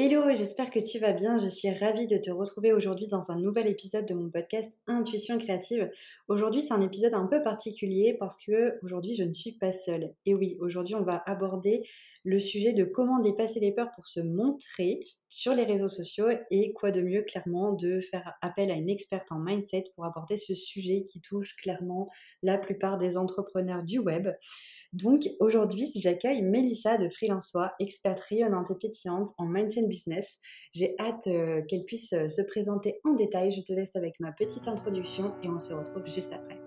Hello, j'espère que tu vas bien. Je suis ravie de te retrouver aujourd'hui dans un nouvel épisode de mon podcast Intuition créative. Aujourd'hui, c'est un épisode un peu particulier parce que aujourd'hui, je ne suis pas seule. Et oui, aujourd'hui, on va aborder le sujet de comment dépasser les peurs pour se montrer sur les réseaux sociaux et quoi de mieux clairement de faire appel à une experte en mindset pour aborder ce sujet qui touche clairement la plupart des entrepreneurs du web. Donc aujourd'hui, j'accueille Mélissa de Freelance experte rayonnante et pétillante en mindset business. J'ai hâte euh, qu'elle puisse euh, se présenter en détail. Je te laisse avec ma petite introduction et on se retrouve juste après.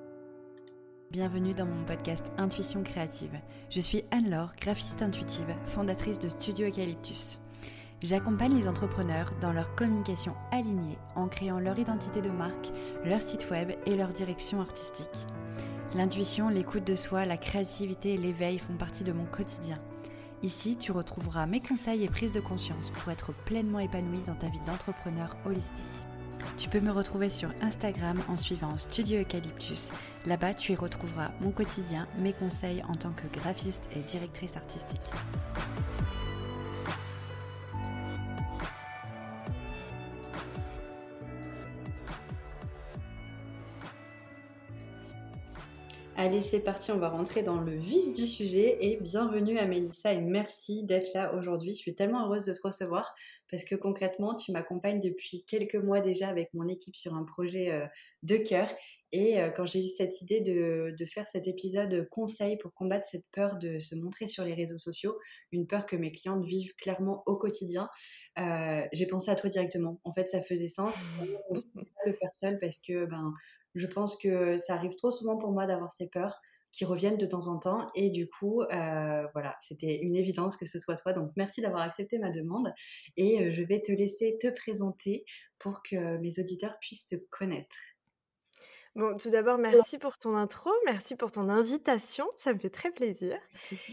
Bienvenue dans mon podcast Intuition créative. Je suis Anne-Laure, graphiste intuitive, fondatrice de Studio Eucalyptus. J'accompagne les entrepreneurs dans leur communication alignée en créant leur identité de marque, leur site web et leur direction artistique. L'intuition, l'écoute de soi, la créativité et l'éveil font partie de mon quotidien. Ici, tu retrouveras mes conseils et prises de conscience pour être pleinement épanoui dans ta vie d'entrepreneur holistique. Tu peux me retrouver sur Instagram en suivant Studio Eucalyptus. Là-bas, tu y retrouveras mon quotidien, mes conseils en tant que graphiste et directrice artistique. Allez, c'est parti, on va rentrer dans le vif du sujet et bienvenue à Mélissa et merci d'être là aujourd'hui. Je suis tellement heureuse de te recevoir parce que concrètement, tu m'accompagnes depuis quelques mois déjà avec mon équipe sur un projet euh, de cœur. Et euh, quand j'ai eu cette idée de, faire cet épisode conseil pour combattre cette peur de se montrer sur les réseaux sociaux, une peur que mes clientes vivent clairement au quotidien, euh, j'ai pensé à toi directement. En fait, ça faisait sens. On ne peut pas le faire seul parce que ben, je pense que ça arrive trop souvent pour moi d'avoir ces peurs qui reviennent de temps en temps. Et du coup, euh, voilà, c'était une évidence que ce soit toi. Donc, merci d'avoir accepté ma demande. Et euh, je vais te laisser te présenter pour que mes auditeurs puissent te connaître. Bon, tout d'abord, merci pour ton intro, merci pour ton invitation, ça me fait très plaisir.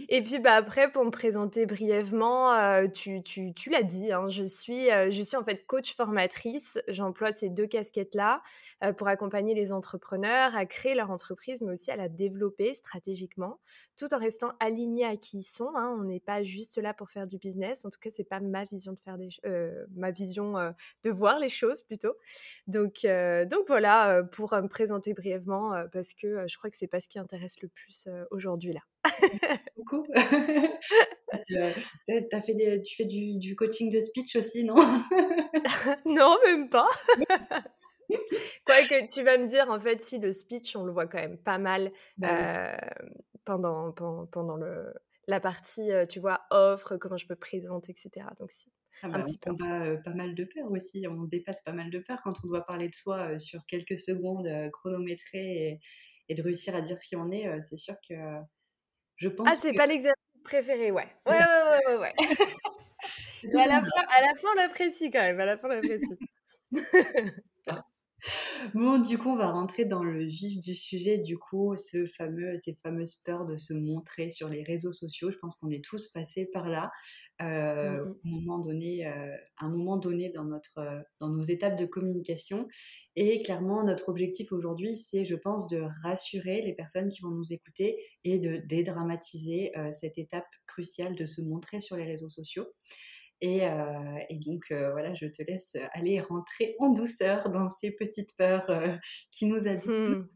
Et puis, bah, après, pour me présenter brièvement, euh, tu, tu, tu l'as dit, hein, je, suis, euh, je suis en fait coach formatrice. J'emploie ces deux casquettes-là euh, pour accompagner les entrepreneurs à créer leur entreprise, mais aussi à la développer stratégiquement, tout en restant alignés à qui ils sont. Hein. On n'est pas juste là pour faire du business. En tout cas, c'est pas ma vision de faire des, ma vision de voir les choses plutôt. Donc, donc voilà, pour me présenter présenter brièvement parce que je crois que c'est pas ce qui intéresse le plus aujourd'hui là. Beaucoup. as fait tu fais du, coaching de speech aussi, non? Non, même pas. Quoique tu vas me dire, en fait, si le speech, on le voit quand même pas mal bah pendant, pendant, pendant le, la partie, tu vois, offre, comment je peux présenter, etc. Donc si. Ah bah, on a pas mal de peur aussi, on dépasse pas mal de peur quand on doit parler de soi sur quelques secondes chronométrées et, de réussir à dire qui on est. c'est sûr que je pense. Ah, c'est pas l'exercice préféré, ouais. Ouais, ouais, ouais, ouais. à, la fin, à la fin, on l'apprécie quand même. À la fin, on l'apprécie. Bon, du coup, on va rentrer dans le vif du sujet. Du coup, ce fameux, ces fameuses peurs de se montrer sur les réseaux sociaux. Je pense qu'on est tous passés par là, euh, mmh un moment donné, euh, un moment donné dans notre, euh, dans nos étapes de communication. Et clairement, notre objectif aujourd'hui, c'est, je pense, de rassurer les personnes qui vont nous écouter et de dédramatiser cette étape cruciale de se montrer sur les réseaux sociaux. Et, donc, voilà, je te laisse aller rentrer en douceur dans ces petites peurs qui nous habitent mmh.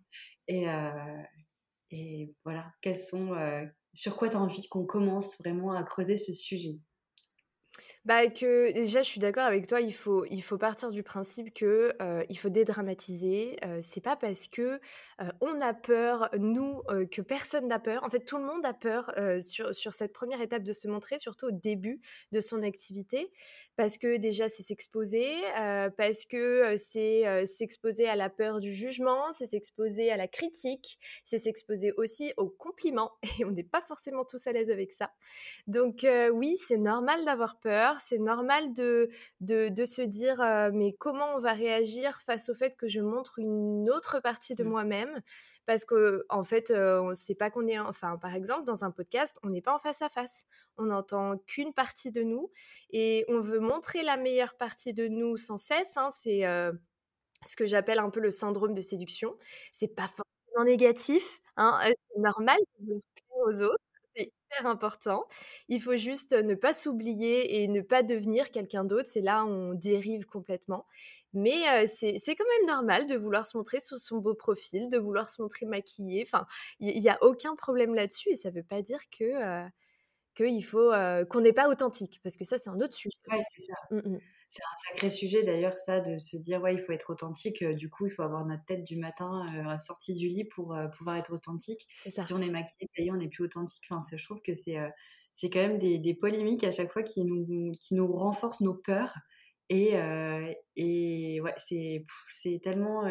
Et, et voilà, quelles sont, sur quoi tu as envie qu'on commence vraiment à creuser ce sujet? Bah que déjà, je suis d'accord avec toi. Il faut, il faut partir du principe que il faut dédramatiser. c'est pas parce que on a peur, nous, que personne n'a peur. En fait, tout le monde a peur sur, sur cette première étape de se montrer, surtout au début de son activité, parce que déjà, c'est s'exposer, parce que c'est s'exposer à la peur du jugement, c'est s'exposer à la critique, c'est s'exposer aussi aux compliments. Et on n'est pas forcément tous à l'aise avec ça. Donc oui, c'est normal d'avoir peur c'est normal de, de, se dire mais comment on va réagir face au fait que je montre une autre partie de mmh. moi-même? parce que en fait on sait pas qu'on est enfin par exemple dans un podcast on n'est pas en face à face. On n'entend qu'une partie de nous et on veut montrer la meilleure partie de nous sans cesse hein, c'est ce que j'appelle un peu le syndrome de séduction. C'est pas forcément négatif hein, c'est normal de aux autres important. Il faut juste ne pas s'oublier et ne pas devenir quelqu'un d'autre. C'est là où on dérive complètement. Mais c'est quand même normal de vouloir se montrer sous son beau profil, de vouloir se montrer maquillé. Enfin, il n'y a aucun problème là-dessus et ça ne veut pas dire que qu'il faut qu'on n'est pas authentique parce que ça c'est un autre sujet. Ouais, c'est ça. Mmh c'est un sacré sujet d'ailleurs ça de se dire ouais il faut être authentique. du coup il faut avoir notre tête du matin sortie du lit pour pouvoir être authentique. Ça. Si on est maquillé ça y est on n'est plus authentique. Enfin je trouve que c'est c'est quand même des, des, polémiques à chaque fois qui nous qui nous renforcent nos peurs et, et ouais, c'est, c'est tellement.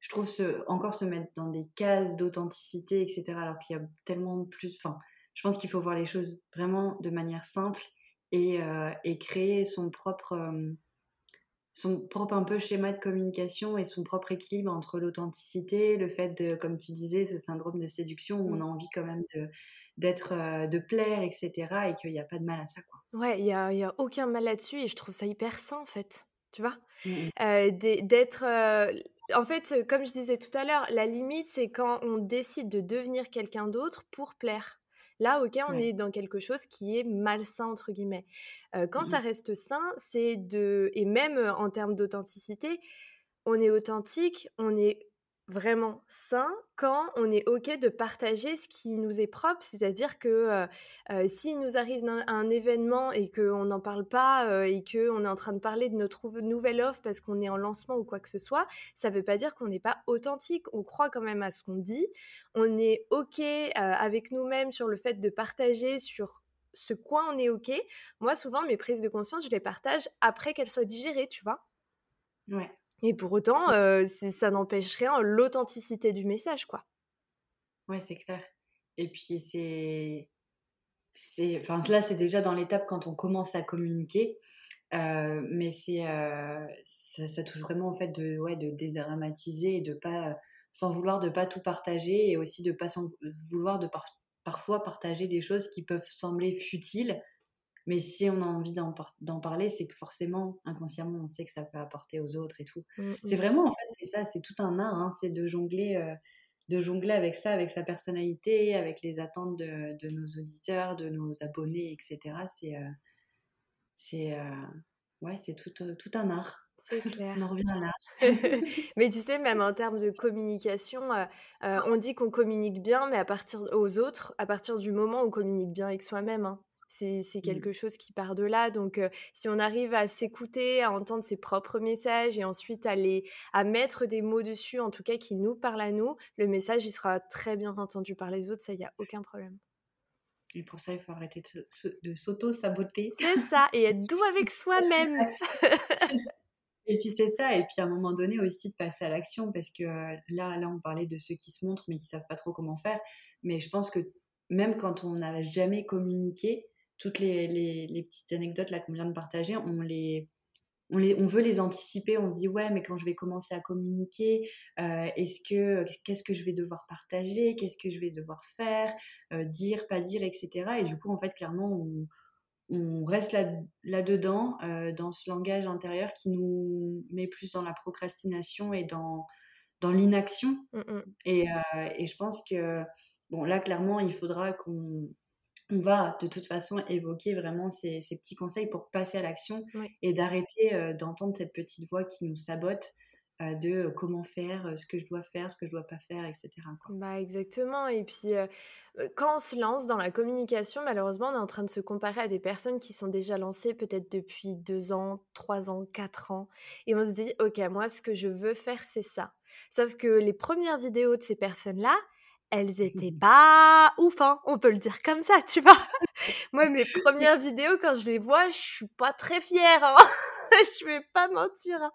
je trouve ce, encore se mettre dans des cases d'authenticité, etc., alors qu'il y a tellement plus. Enfin, je pense qu'il faut voir les choses vraiment de manière simple et, et créer son propre son propre un peu schéma de communication et son propre équilibre entre l'authenticité, le fait de, comme tu disais, ce syndrome de séduction où on mmh. a envie quand même de, d'être, euh, de plaire, etc. et qu'il n'y a pas de mal à ça, quoi. Ouais, il n'y a, y a aucun mal là-dessus et je trouve ça hyper sain, en fait. Tu vois? Mmh euh, D'être. Euh, en fait, comme je disais tout à l'heure, la limite, c'est quand on décide de devenir quelqu'un d'autre pour plaire. Là, ok, on est dans quelque chose qui est malsain, entre guillemets. quand ça mmh reste sain, c'est de... Et même en termes d'authenticité, on est authentique, on est vraiment sain quand on est OK de partager ce qui nous est propre. C'est-à-dire que s'il nous arrive un, événement et qu'on n'en parle pas et qu'on est en train de parler de notre nouvelle offre parce qu'on est en lancement ou quoi que ce soit, ça ne veut pas dire qu'on n'est pas authentique. On croit quand même à ce qu'on dit. On est OK avec nous-mêmes sur le fait de partager sur ce quoi on est OK. Moi, souvent, mes prises de conscience, je les partage après qu'elles soient digérées, tu vois? Ouais. Et pour autant, euh, ça n'empêche rien l'authenticité du message, quoi. Ouais, c'est clair. Et puis, c'est. c'est enfin, là, c'est déjà dans l'étape quand on commence à communiquer. Euh, mais c'est euh, ça, touche vraiment en fait de ouais de dédramatiser et de pas sans vouloir de pas tout partager et aussi de pas sans vouloir de parfois partager des choses qui peuvent sembler futiles mais si on a envie d'en parler, c'est que forcément, inconsciemment, on sait que ça peut apporter aux autres et tout. Mmh, c'est mmh. vraiment, en fait, c'est ça, c'est tout un art, hein, c'est de jongler, euh, de jongler avec ça, avec sa personnalité, avec les attentes de, de nos auditeurs, de nos abonnés, etc. C'est, euh, c'est, euh, ouais, c'est tout, tout un art. C'est clair. on en revient à l'art. mais tu sais, même en termes de communication, on dit qu'on communique bien, mais à partir aux autres, à partir du moment où on communique bien avec soi-même. Hein. C'est mmh. quelque chose qui part de là. Donc, si on arrive à s'écouter, à entendre ses propres messages et ensuite à, à mettre des mots dessus, en tout cas qui nous parlent à nous, le message, il sera très bien entendu par les autres. Ça, il n'y a aucun problème. Et pour ça, il faut arrêter de, s'auto-saboter. C'est ça, et être doux avec soi-même. et puis c'est ça, et puis à un moment donné aussi de passer à l'action, parce que là, là, on parlait de ceux qui se montrent mais qui savent pas trop comment faire. Mais je pense que même quand on n'a jamais communiqué, toutes les, les, petites anecdotes là qu'on vient de partager, on les, on, les, on veut les anticiper. On se dit ouais, mais quand je vais commencer à communiquer, euh, est-ce que qu'est-ce que je vais devoir partager, qu'est-ce que je vais devoir faire, euh, dire, pas dire, etc. Et du coup, en fait, clairement, on, on reste là, là dedans, euh, dans ce langage intérieur qui nous met plus dans la procrastination et dans dans l'inaction. Mmh, mmh. Et, et je pense que bon là, clairement, il faudra qu'on on va de toute façon évoquer vraiment ces, petits conseils pour passer à l'action et d'arrêter euh, d'entendre cette petite voix qui nous sabote euh, de euh, comment faire, ce que je dois faire, ce que je dois pas faire, etc. Bah exactement. Et puis quand on se lance dans la communication, malheureusement, on est en train de se comparer à des personnes qui sont déjà lancées peut-être depuis deux ans, trois ans, quatre ans, et on se dit ok, moi ce que je veux faire c'est ça. Sauf que les premières vidéos de ces personnes-là, elles étaient pas ouf, hein, on peut le dire comme ça, tu vois? Moi, mes premières vidéos, quand je les vois, je suis pas très fière. Hein. je vais pas mentir. Hein.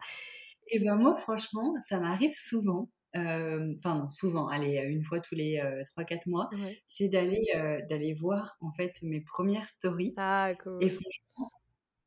Et ben moi, franchement, ça m'arrive souvent. Enfin non, souvent. Allez, une fois tous les 3-4 mois, c'est d'aller d'aller voir en fait mes premières stories. Ah cool. Et franchement,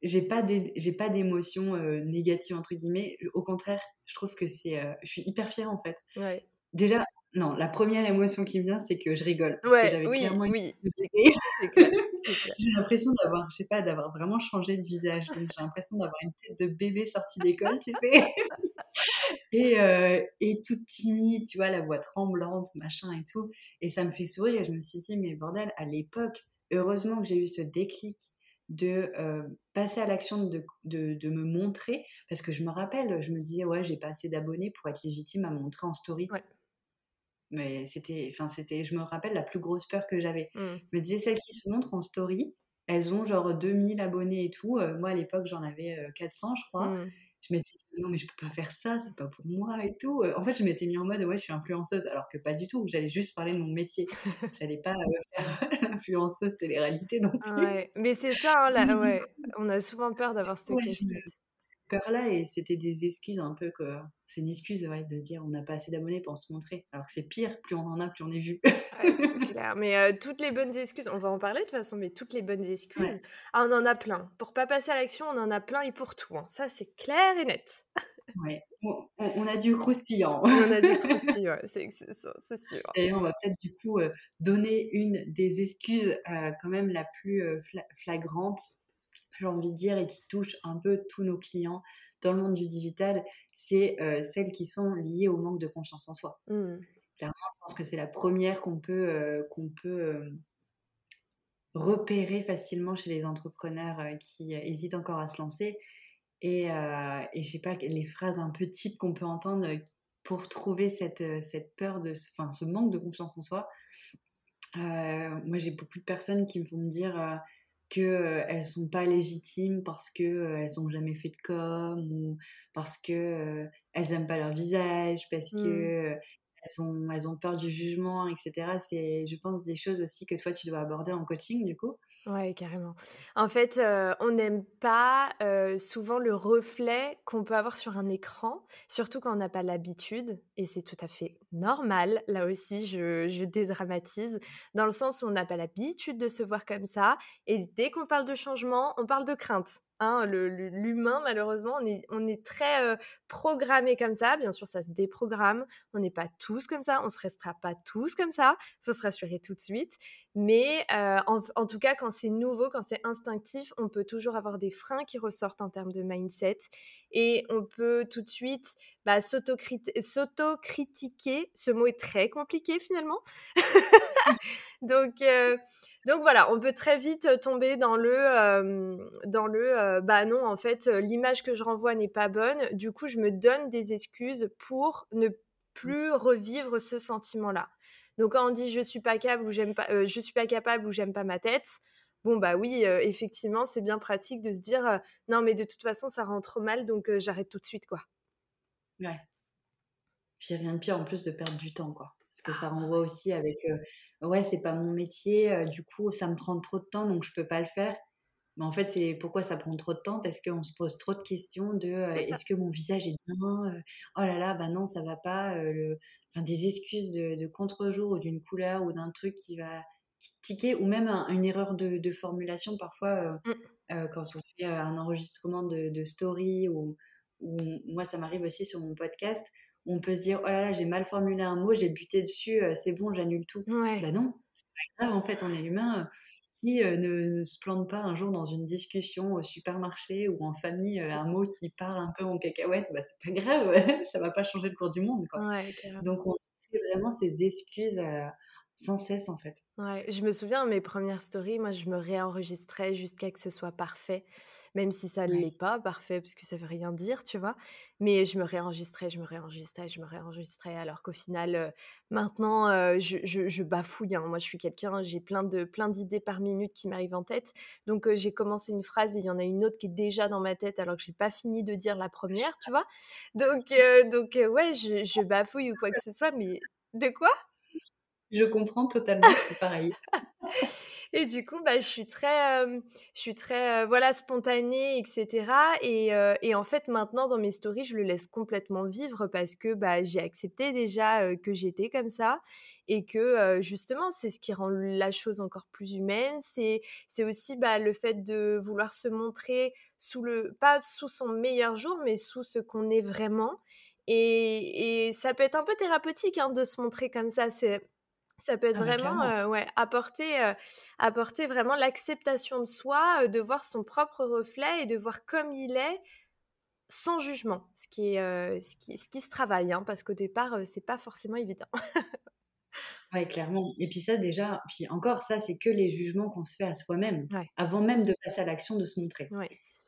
j'ai pas j'ai pas d'émotion négative entre guillemets. Au contraire, je trouve que c'est, je suis hyper fière en fait. Ouais. Déjà, non, la première émotion qui me vient, c'est que je rigole. Parce que j'avais oui, clairement oui. j'ai l'impression d'avoir, je sais pas, d'avoir vraiment changé de visage. J'ai l'impression d'avoir une tête de bébé sortie d'école, tu sais. et, euh, et toute timide, tu vois, la voix tremblante, machin et tout. Et ça me fait sourire. Et je me suis dit, mais bordel, à l'époque, heureusement que j'ai eu ce déclic de euh, passer à l'action de, de, de, me montrer parce que je me rappelle je me disais ouais j'ai pas assez d'abonnés pour être légitime à montrer en story ouais. Mais c'était enfin c'était je me rappelle la plus grosse peur que j'avais Mmh. je me disais celles qui se montrent en story elles ont genre 2000 abonnés et tout Euh, moi à l'époque j'en avais euh, 400 je crois Mmh. je m'étais dit non mais je peux pas faire ça c'est pas pour moi et tout Euh, en fait je m'étais mis en mode ouais je suis influenceuse alors que pas du tout j'allais juste parler de mon métier j'allais pas euh, faire l'influenceuse télé-réalité non plus Ouais. Mais c'est ça, hein, là, ouais. On a souvent peur d'avoir cette Ouais, cette peur-là, et c'était des excuses un peu que. C'est une excuse ouais, de se dire on n'a pas assez d'abonnés pour se montrer. Alors que c'est pire, plus on en a, plus on est vu. Ouais, clair. Mais euh, toutes les bonnes excuses, on va en parler de toute façon, mais toutes les bonnes excuses, Ouais. ah, on en a plein. Pour pas passer à l'action, on en a plein et pour tout. hein. Ça, c'est clair et net. Ouais. On, a du croustillant. On a du croustillant, c'est sûr. D'ailleurs, on va peut-être du coup euh, donner une des excuses euh, quand même la plus fla- flagrante, j'ai envie de dire, et qui touche un peu tous nos clients dans le monde du digital, c'est euh, celles qui sont liées au manque de confiance en soi. Mmh. Je pense que c'est la première qu'on peut, euh, qu'on peut euh, repérer facilement chez les entrepreneurs qui hésitent encore à se lancer. Et, et je sais pas, les phrases un peu types qu'on peut entendre pour trouver cette, cette peur, de, ce- enfin, ce manque de confiance en soi. Moi, j'ai beaucoup de personnes qui me font me dire qu'elles ne sont pas légitimes parce qu'elles n'ont jamais fait de com ou parce qu'elles n'aiment pas leur visage, parce Mmh. que elles ont, elles ont peur du jugement, etc. C'est, je pense, des choses aussi que toi, tu dois aborder en coaching, du coup. Ouais, carrément. En fait, euh, on n'aime pas euh, souvent le reflet qu'on peut avoir sur un écran, surtout quand on n'a pas l'habitude, et c'est tout à fait normal. Là aussi, je, dédramatise, dans le sens où on n'a pas l'habitude de se voir comme ça, et dès qu'on parle de changement, on parle de crainte. Hein, L'humain, malheureusement, on est, très euh, programmé comme ça. Bien sûr, ça se déprogramme. On n'est pas tous comme ça. On se restera pas tous comme ça. Faut se rassurer tout de suite. Mais euh, en tout cas, quand c'est nouveau, quand c'est instinctif, on peut toujours avoir des freins qui ressortent en termes de mindset. Et on peut tout de suite bah, s'autocrit- s'autocritiquer. Ce mot est très compliqué finalement. donc, euh, donc voilà, on peut très vite tomber dans le, euh, dans le euh, bah non, en fait, euh, l'image que je renvoie n'est pas bonne. Du coup, je me donne des excuses pour ne plus revivre ce sentiment-là. Donc quand on dit je suis pas capable ou j'aime pas, euh, je suis pas capable ou j'aime pas ma tête, bon bah oui, euh, effectivement, c'est bien pratique de se dire euh, non mais de toute façon ça rend trop mal donc euh, j'arrête tout de suite quoi. Ouais. Puis rien de pire en plus de perdre du temps, quoi. Parce que ça Ah, renvoie aussi avec ouais, c'est pas mon métier, du coup, ça me prend trop de temps, donc je peux pas le faire. Mais en fait, c'est pourquoi ça prend trop de temps? Parce qu'on se pose trop de questions de est-ce que mon visage est bien Oh là là, bah non, ça va pas. le... enfin, des excuses de, de contre-jour ou d'une couleur ou d'un truc qui va tiquer, ou même un- une erreur de, de formulation parfois euh, Mm. euh, quand on fait euh, un enregistrement de, de story ou, ou moi, ça m'arrive aussi sur mon podcast on peut se dire oh là là, j'ai mal formulé un mot, j'ai buté dessus, c'est bon, j'annule tout. Ouais. Bah non, c'est pas grave, en fait, on est humain. Qui ne, ne se plante pas un jour dans une discussion au supermarché ou en famille, un mot qui part un peu en cacahuète, bah c'est pas grave, ça va pas changer le cours du monde, quoi. Ouais. Donc on se fait vraiment ces excuses sans cesse, en fait. Ouais, je me souviens, mes premières stories, moi, je me réenregistrais jusqu'à que ce soit parfait, même si ça ne Ouais. l'est pas parfait, parce que ça veut rien dire, tu vois. Mais je me réenregistrais, je me réenregistrais, je me réenregistrais, alors qu'au final, euh, maintenant, euh, je, je- je bafouille. hein. Moi, je suis quelqu'un, j'ai plein de plein d'idées par minute qui m'arrivent en tête. Donc, euh, j'ai commencé une phrase et il y en a une autre qui est déjà dans ma tête, alors que j'ai pas fini de dire la première, tu vois. Donc, donc ouais, je, je bafouille ou quoi que ce soit, mais de quoi? Je comprends totalement, c'est pareil. Et du coup, bah, je suis très, je suis très, voilà, spontanée, etc. Et, et en fait, maintenant, dans mes stories, je le laisse complètement vivre parce que bah, j'ai accepté déjà que j'étais comme ça et que justement, c'est ce qui rend la chose encore plus humaine. C'est, aussi bah, le fait de vouloir se montrer sous le, pas sous son meilleur jour, mais sous ce qu'on est vraiment. Et, et ça peut être un peu thérapeutique hein, de se montrer comme ça. Ça peut être Ah vraiment euh, ouais, apporter, euh, apporter vraiment l'acceptation de soi, euh, de voir son propre reflet et de voir comme il est sans jugement, ce qui, est, ce qui, ce qui se travaille, hein, parce qu'au départ, c'est pas forcément évident. Oui, clairement. Et puis ça, déjà, puis encore, ça, c'est que les jugements qu'on se fait à soi-même, avant même de passer à l'action, de se montrer.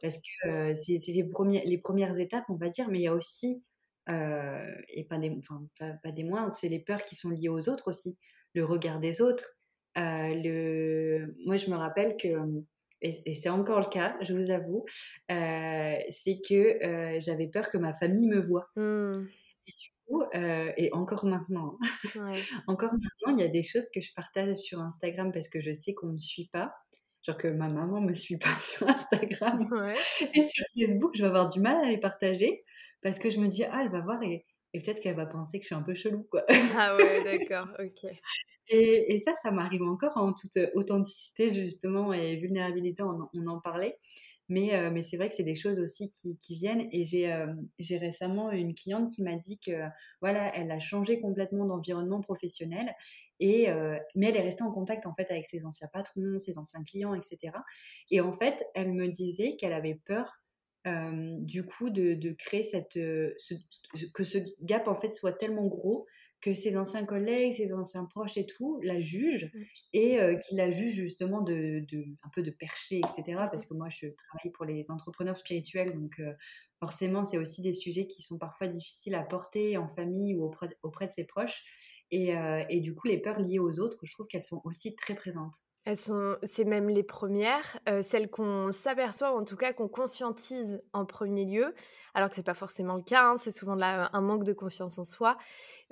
Parce que c'est les, les premières étapes, on va dire, mais il y a aussi, et pas des, enfin, pas, des moindres, c'est les peurs qui sont liées aux autres aussi, le regard des autres. le... Moi, je me rappelle que et, c'est encore le cas, je vous avoue, c'est que j'avais peur que ma famille me voie. Mmh. Et du coup, et encore maintenant, hein, encore maintenant, il y a des choses que je partage sur Instagram parce que je sais qu'on ne me suit pas. Genre que ma maman ne me suit pas sur Instagram. Et sur Facebook, je vais avoir du mal à les partager parce que je me dis, ah, elle va voir et, et peut-être qu'elle va penser que je suis un peu chelou, quoi. Ah ouais, d'accord, ok. Et, ça, ça m'arrive encore en toute authenticité, justement, et vulnérabilité, on, en parlait. Mais, euh, mais c'est vrai que c'est des choses aussi qui, qui viennent. Et j'ai euh, récemment une cliente qui m'a dit que, voilà, elle a changé complètement d'environnement professionnel. Et, euh, mais elle est restée en contact, en fait, avec ses anciens patrons, ses anciens clients, etc. Et en fait, elle me disait qu'elle avait peur du coup de, de créer cette ce, que ce gap en fait soit tellement gros que ses anciens collègues, ses anciens proches et tout la jugent mmh. et euh, qu'il la jugent justement de, de, un peu de percher, etc. Parce que moi, je travaille pour les entrepreneurs spirituels, donc euh, forcément, c'est aussi des sujets qui sont parfois difficiles à porter en famille ou auprès, auprès de ses proches. Et, euh, et, du coup, les peurs liées aux autres, je trouve qu'elles sont aussi très présentes. C'est même les premières, euh, celles qu'on s'aperçoit, ou en tout cas qu'on conscientise en premier lieu, alors que c'est pas forcément le cas. Hein, c'est souvent un manque de confiance en soi,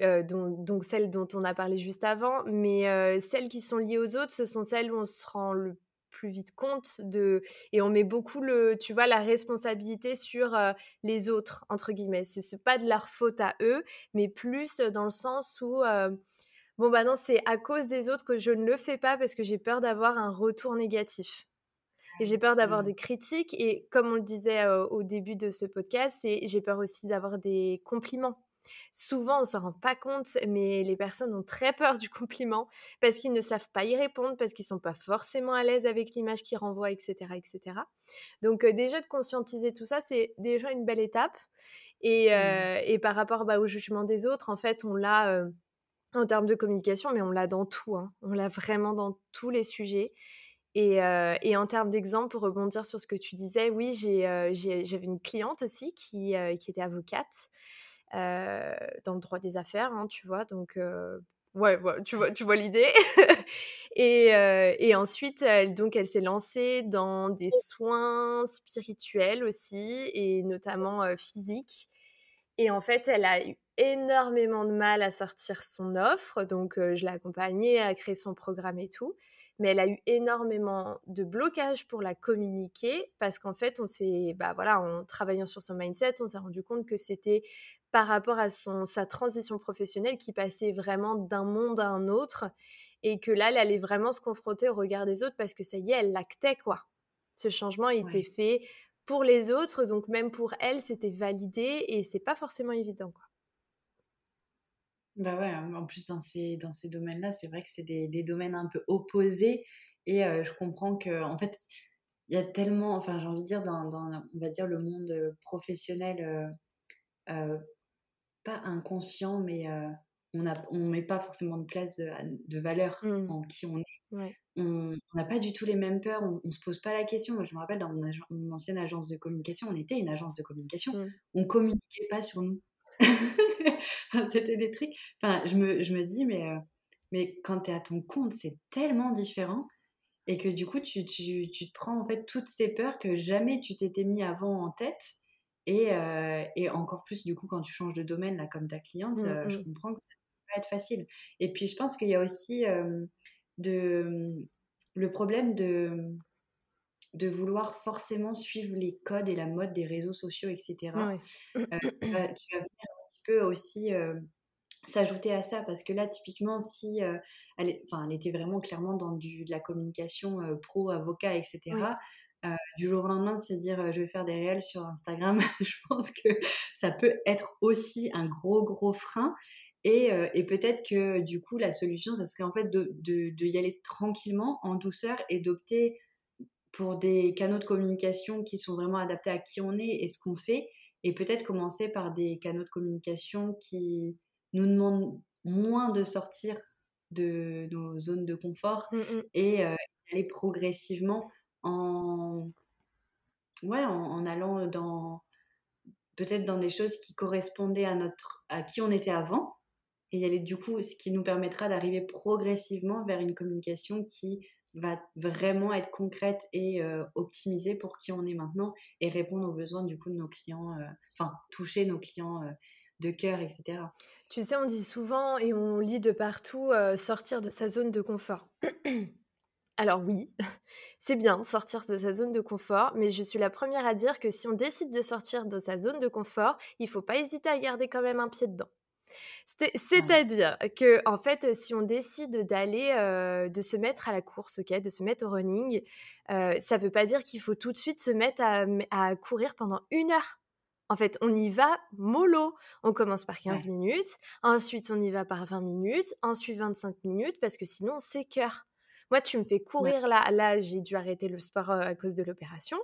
euh, donc, celles dont on a parlé juste avant. Mais euh, celles qui sont liées aux autres, ce sont celles où on se rend le plus vite compte de et on met beaucoup le tu vois la responsabilité sur les autres entre guillemets c'est pas de leur faute à eux mais plus dans le sens où bon bah non, c'est à cause des autres que je ne le fais pas parce que j'ai peur d'avoir un retour négatif. Et j'ai peur d'avoir mmh. des critiques. Et comme on le disait au début de ce podcast, c'est j'ai peur aussi d'avoir des compliments. Souvent, on s'en rend pas compte, mais les personnes ont très peur du compliment parce qu'ils ne savent pas y répondre, parce qu'ils sont pas forcément à l'aise avec l'image qu'ils renvoient, etc., etc. Donc déjà de conscientiser tout ça, c'est déjà une belle étape. Et, mmh. et par rapport bah, au jugement des autres, en fait, on l'a en termes de communication, mais on l'a dans tout. Hein. On l'a vraiment dans tous les sujets. Et, euh, en termes d'exemple, pour rebondir sur ce que tu disais, oui, euh, j'avais une cliente aussi qui, euh, était avocate dans le droit des affaires, hein, tu vois. Donc, ouais, tu vois, l'idée. et, ensuite, elle, elle s'est lancée dans des soins spirituels aussi, et notamment physiques. Et en fait, elle a énormément de mal à sortir son offre, donc je l'ai accompagnée à créer son programme et tout. Mais elle a eu énormément de blocages pour la communiquer parce qu'en fait, on s'est, bah voilà, en travaillant sur son mindset, on s'est rendu compte que c'était par rapport à son, sa transition professionnelle qui passait vraiment d'un monde à un autre et que là, elle allait vraiment se confronter au regard des autres parce que ça y est, elle l'actait quoi. Ce changement été fait pour les autres, donc même pour elle, c'était validé et c'est pas forcément évident quoi. Bah ouais, en plus dans ces, dans ces domaines-là, c'est vrai que c'est des, des, domaines un peu opposés et je comprends que en fait, il y a tellement, enfin j'ai envie de dire, dans, dans, on va dire le monde professionnel, pas inconscient, mais on ne on met pas forcément de place de, valeur mmh. en qui on est. On n'a pas du tout les mêmes peurs, on ne se pose pas la question. Moi, je me rappelle dans mon, ancienne agence de communication, on était une agence de communication. Mmh. On ne communiquait pas sur nous. C'était des trucs. Enfin, je me, je me dis, mais, euh, mais quand tu es à ton compte, c'est tellement différent. Et que du coup, tu, tu, tu, te prends en fait toutes ces peurs que jamais tu t'étais mis avant en tête. Et, euh, et, encore plus, du coup, quand tu changes de domaine, là, comme ta cliente, mmh, euh, je mmh. comprends que ça va être facile. Et puis, je pense qu'il y a aussi de, le problème de, de vouloir forcément suivre les codes et la mode des réseaux sociaux, etc. qui, va, qui, va, venir peut aussi s'ajouter à ça. Parce que là typiquement si elle, enfin, elle était vraiment clairement dans du, de la communication pro avocat etc du jour au lendemain de se dire je vais faire des réels sur Instagram je pense que ça peut être aussi un gros gros frein. Et, et peut-être que du coup la solution ça serait en fait de, de, de y aller tranquillement en douceur et d'opter pour des canaux de communication qui sont vraiment adaptés à qui on est et ce qu'on fait et peut-être commencer par des canaux de communication qui nous demandent moins de sortir de nos zones de confort mmh, mmh. et aller progressivement en, ouais, en, allant dans peut-être dans des choses qui correspondaient à notre à qui on était avant et aller du coup ce qui nous permettra d'arriver progressivement vers une communication qui va vraiment être concrète et optimisée pour qui on est maintenant et répondre aux besoins du coup de nos clients, enfin toucher nos clients de cœur, etc. Tu sais, on dit souvent et on lit de partout sortir de sa zone de confort. Alors oui, c'est bien sortir de sa zone de confort, mais je suis la première à dire que si on décide de sortir de sa zone de confort, il faut pas hésiter à garder quand même un pied dedans. C'est-à-dire que, en fait, si on décide d'aller, de se mettre à la course, ok, de se mettre au running, ça ne veut pas dire qu'il faut tout de suite se mettre à, courir pendant une heure. En fait, on y va mollo. On commence par 15 minutes, ensuite on y va par 20 minutes, ensuite 25 minutes, parce que sinon on s'écœure. Moi, tu me fais courir là. Là, j'ai dû arrêter le sport à cause de l'opération.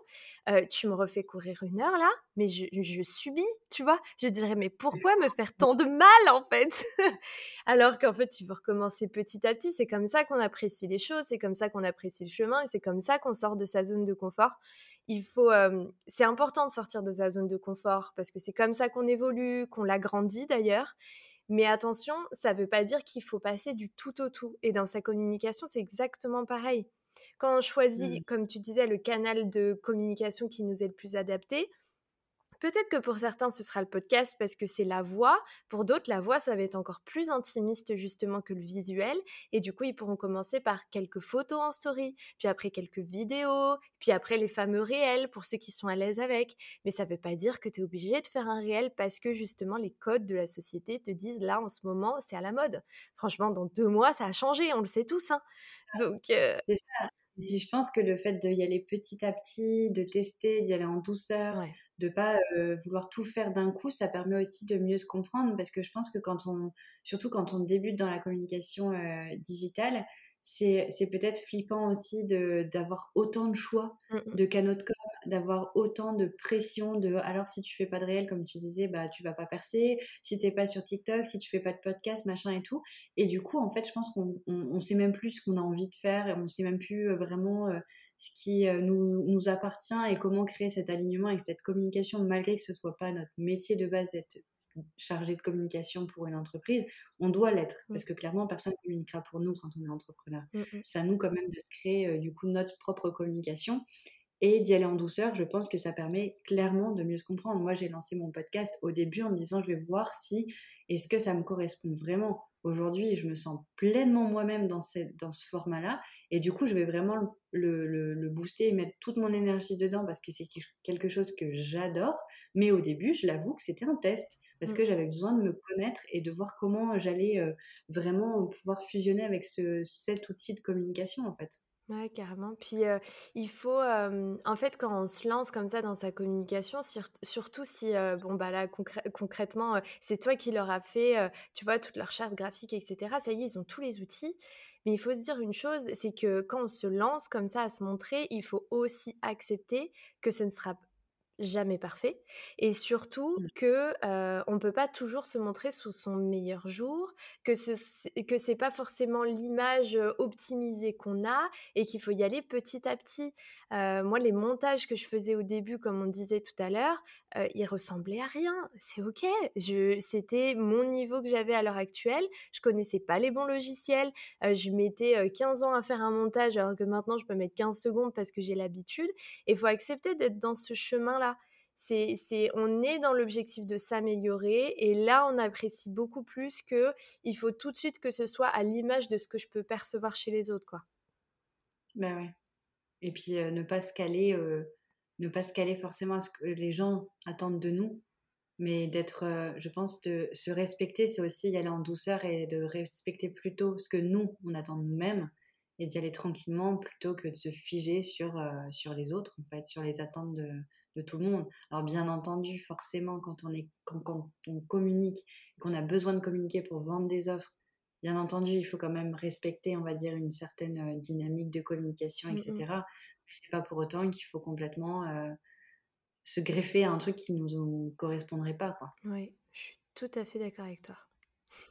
tu me refais courir une heure là, mais je, je, subis, tu vois? Je dirais, mais pourquoi me faire tant de mal en fait? Alors qu'en fait, il faut recommencer petit à petit. C'est comme ça qu'on apprécie les choses, c'est comme ça qu'on apprécie le chemin et c'est comme ça qu'on sort de sa zone de confort. Il faut, c'est important de sortir de sa zone de confort parce que c'est comme ça qu'on évolue, qu'on l'agrandit d'ailleurs. Mais attention, ça ne veut pas dire qu'il faut passer du tout au tout. Et dans sa communication, c'est exactement pareil. Quand on choisit, mmh. comme tu disais, le canal de communication qui nous est le plus adapté, Peut-être que pour certains, ce sera le podcast parce que c'est la voix. Pour d'autres, la voix, ça va être encore plus intimiste justement que le visuel. Et du coup, ils pourront commencer par quelques photos en story, puis après quelques vidéos, puis après les fameux réels pour ceux qui sont à l'aise avec. Mais ça ne veut pas dire que tu es obligé de faire un réel parce que justement, les codes de la société te disent là, en ce moment, c'est à la mode. Franchement, dans deux mois, ça a changé, on le sait tous. Hein. Donc, euh, c'est ça. Et je pense que le fait d'y aller petit à petit, de tester, d'y aller en douceur, de pas vouloir tout faire d'un coup, ça permet aussi de mieux se comprendre. Parce que je pense que quand on, surtout quand on débute dans la communication digitale, c'est peut-être flippant aussi d'avoir autant de choix mmh, de canaux de com, d'avoir autant de pression de alors si tu fais pas de réel comme tu disais bah tu vas pas percer, si t'es pas sur TikTok, si tu fais pas de podcast machin et tout. Et du coup en fait je pense qu'on on, sait même plus ce qu'on a envie de faire et on sait même plus euh, vraiment euh, ce qui euh, nous, nous appartient et comment créer cet alignement et cette communication malgré que ce soit pas notre métier de base d'être chargé de communication pour une entreprise, on doit l'être mmh. parce que clairement personne ne communiquera pour nous quand on est entrepreneur. Mmh, mmh. C'est à nous quand même de se créer euh, du coup notre propre communication et d'y aller en douceur. Je pense que ça permet clairement de mieux se comprendre. Moi, j'ai lancé mon podcast au début en me disant je vais voir si est-ce que ça me correspond vraiment? Aujourd'hui, je me sens pleinement moi-même dans, dans ce format-là et du coup, je vais vraiment le, le, booster et mettre toute mon énergie dedans parce que c'est quelque chose que j'adore. Mais au début, je l'avoue que c'était un test parce mmh. que j'avais besoin de me connaître et de voir comment j'allais vraiment pouvoir fusionner avec ce, cet outil de communication en fait. Ouais, carrément. Puis il faut, en fait, quand on se lance comme ça dans sa communication, surtout si, bon, bah là, concrètement, c'est toi qui leur as fait, tu vois, toute leur charte graphique, etc. Ça y est, ils ont tous les outils. Mais il faut se dire une chose, c'est que quand on se lance comme ça à se montrer, il faut aussi accepter que ce ne sera jamais parfait et surtout mmh. que euh, on peut pas toujours se montrer sous son meilleur jour que ce que c'est pas forcément l'image optimisée qu'on a et qu'il faut y aller petit à petit euh, moi les montages que je faisais au début comme on disait tout à l'heure ils ressemblaient à rien. C'est ok. Je c'était mon niveau que j'avais à l'heure actuelle. Je connaissais pas les bons logiciels. Je mettais 15 ans à faire un montage alors que maintenant je peux mettre 15 secondes parce que j'ai l'habitude. Et il faut accepter d'être dans ce chemin là c'est, c'est, on est dans l'objectif de s'améliorer et là on apprécie beaucoup plus que il faut tout de suite que ce soit à l'image de ce que je peux percevoir chez les autres quoi. Ben ouais. Et puis ne pas se caler, ne pas se caler forcément à ce que les gens attendent de nous, mais d'être, je pense, de se respecter, c'est aussi y aller en douceur et de respecter plutôt ce que nous on attend de nous-mêmes et d'y aller tranquillement plutôt que de se figer sur sur les autres en fait, sur les attentes de de tout le monde. Alors bien entendu, forcément, quand on, est, quand, on communique, qu'on a besoin de communiquer pour vendre des offres, bien entendu, il faut quand même respecter, on va dire, une certaine euh, dynamique de communication, etc. Mmh Mais c'est pas pour autant qu'il faut complètement euh, se greffer à un truc qui nous correspondrait pas. Quoi. Oui, je suis tout à fait d'accord avec toi.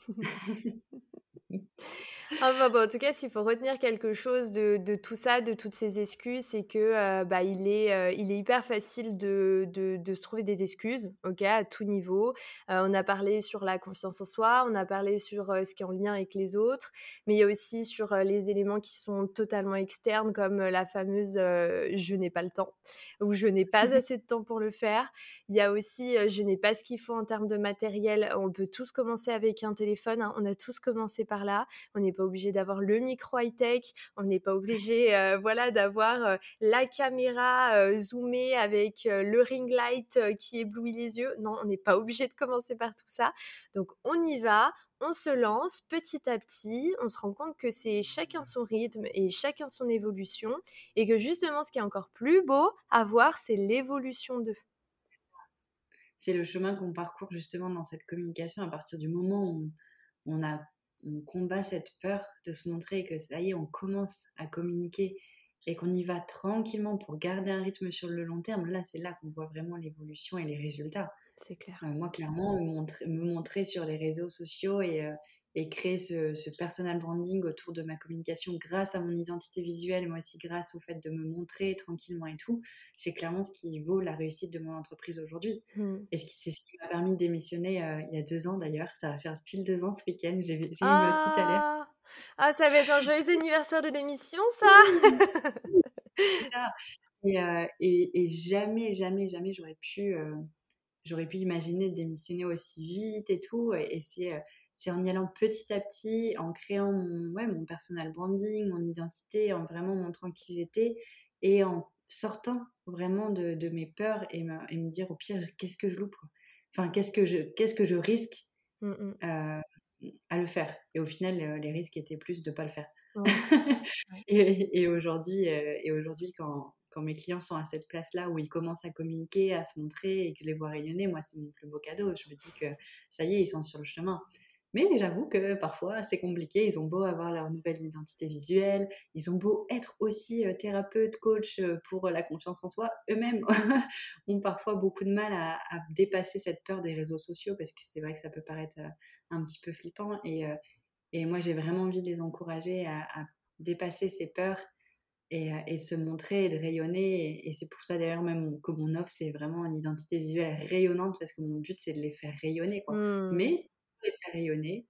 En tout cas, s'il faut retenir quelque chose de, de, tout ça, de toutes ces excuses, c'est que euh, bah, il, est, euh, il est hyper facile de, de, de, se trouver des excuses, ok, à tout niveau. Euh, on a parlé sur la confiance en soi, on a parlé sur ce qui est en lien avec les autres, mais il y a aussi sur les éléments qui sont totalement externes, comme la fameuse je n'ai pas le temps ou je n'ai pas assez de temps pour le faire. Il y a aussi je n'ai pas ce qu'il faut en termes de matériel. On peut tous commencer avec un téléphone, hein. on a tous commencé par là. On n'est pas obligé d'avoir le micro high-tech, on n'est pas obligé euh, voilà, d'avoir euh, la caméra euh, zoomée avec le ring light qui éblouit les yeux. Non, on n'est pas obligé de commencer par tout ça. Donc on y va, on se lance petit à petit, on se rend compte que c'est chacun son rythme et chacun son évolution, et que justement ce qui est encore plus beau à voir, c'est l'évolution d'eux. C'est le chemin qu'on parcourt justement dans cette communication à partir du moment où on a on combat cette peur de se montrer et que ça y est, on commence à communiquer et qu'on y va tranquillement pour garder un rythme sur le long terme, là, c'est là qu'on voit vraiment l'évolution et les résultats. C'est clair. Euh, moi, clairement, me montrer, sur les réseaux sociaux et, euh, et créer ce, personal branding autour de ma communication grâce à mon identité visuelle, moi aussi grâce au fait de me montrer tranquillement et tout, c'est clairement ce qui vaut la réussite de mon entreprise aujourd'hui. Mmh. Et c'est ce qui m'a permis de démissionner euh, il y a deux ans d'ailleurs. Ça va faire pile deux ans ce week-end. J'ai eu une petite alerte. Ah, ah ça va être un joyeux anniversaire de l'émission, ça, euh, Et, jamais, jamais, jamais j'aurais pu, euh, j'aurais pu imaginer de démissionner aussi vite et tout. Et, et c'est c'est en y allant petit à petit, en créant mon, ouais, mon personal branding, mon identité, en vraiment montrant qui j'étais et en sortant vraiment de, de mes peurs et me, et me, dire au pire, qu'est-ce que je loupe Enfin, qu'est-ce que je, qu'est-ce que je risque mmh, mmh. Euh, à le faire Et au final, euh, les risques étaient plus de ne pas le faire. et, et aujourd'hui, euh, et aujourd'hui quand, quand mes clients sont à cette place-là où ils commencent à communiquer, à se montrer et que je les vois rayonner, moi, c'est mon plus beau cadeau. Je me dis que ça y est, ils sont sur le chemin. Mais j'avoue que parfois c'est compliqué. Ils ont beau avoir leur nouvelle identité visuelle, ils ont beau être aussi euh, thérapeute, coach euh, pour la confiance en soi, eux-mêmes ont parfois beaucoup de mal à, dépasser cette peur des réseaux sociaux parce que c'est vrai que ça peut paraître euh, un petit peu flippant. Et, et moi j'ai vraiment envie de les encourager à, dépasser ces peurs et, se montrer et de rayonner. Et, c'est pour ça d'ailleurs même que mon offre c'est vraiment une identité visuelle rayonnante parce que mon but c'est de les faire rayonner. Quoi. Mmh. Mais les faire rayonner,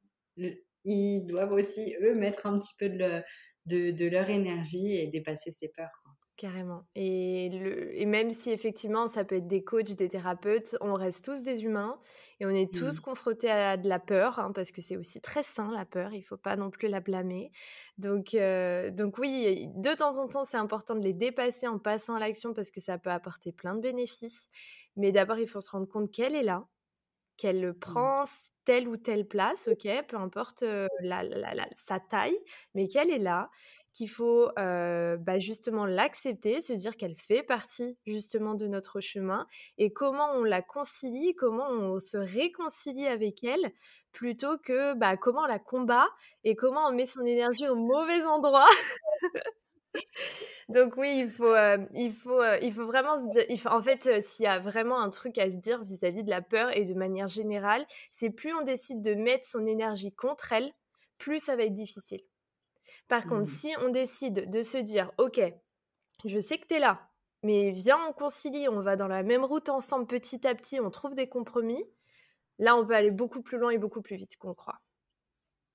ils doivent aussi, eux, mettre un petit peu de, de, leur énergie et dépasser ces peurs. Carrément. Et, le, et même si effectivement ça peut être des coachs, des thérapeutes, on reste tous des humains et on est tous mmh. confrontés à de la peur, hein, parce que c'est aussi très sain la peur, il ne faut pas non plus la blâmer. Donc, euh, donc oui, de temps en temps c'est important de les dépasser en passant à l'action parce que ça peut apporter plein de bénéfices. Mais d'abord il faut se rendre compte qu'elle est là, qu'elle mmh. prend telle ou telle place, ok, peu importe la, sa taille, mais qu'elle est là, qu'il faut bah, justement l'accepter, se dire qu'elle fait partie justement de notre chemin et comment on la concilie, comment on se réconcilie avec elle plutôt que bah, comment on la combat et comment on met son énergie au mauvais endroit. Donc oui, il faut, euh, il faut, euh, il faut vraiment se dire, il faut, en fait, euh, s'il y a vraiment un truc à se dire vis-à-vis de la peur et de manière générale, c'est plus on décide de mettre son énergie contre elle, plus ça va être difficile. Par contre, mmh. si on décide de se dire, ok, je sais que tu es là, mais viens, on concilie, on va dans la même route ensemble petit à petit, on trouve des compromis, là, on peut aller beaucoup plus loin et beaucoup plus vite qu'on croit.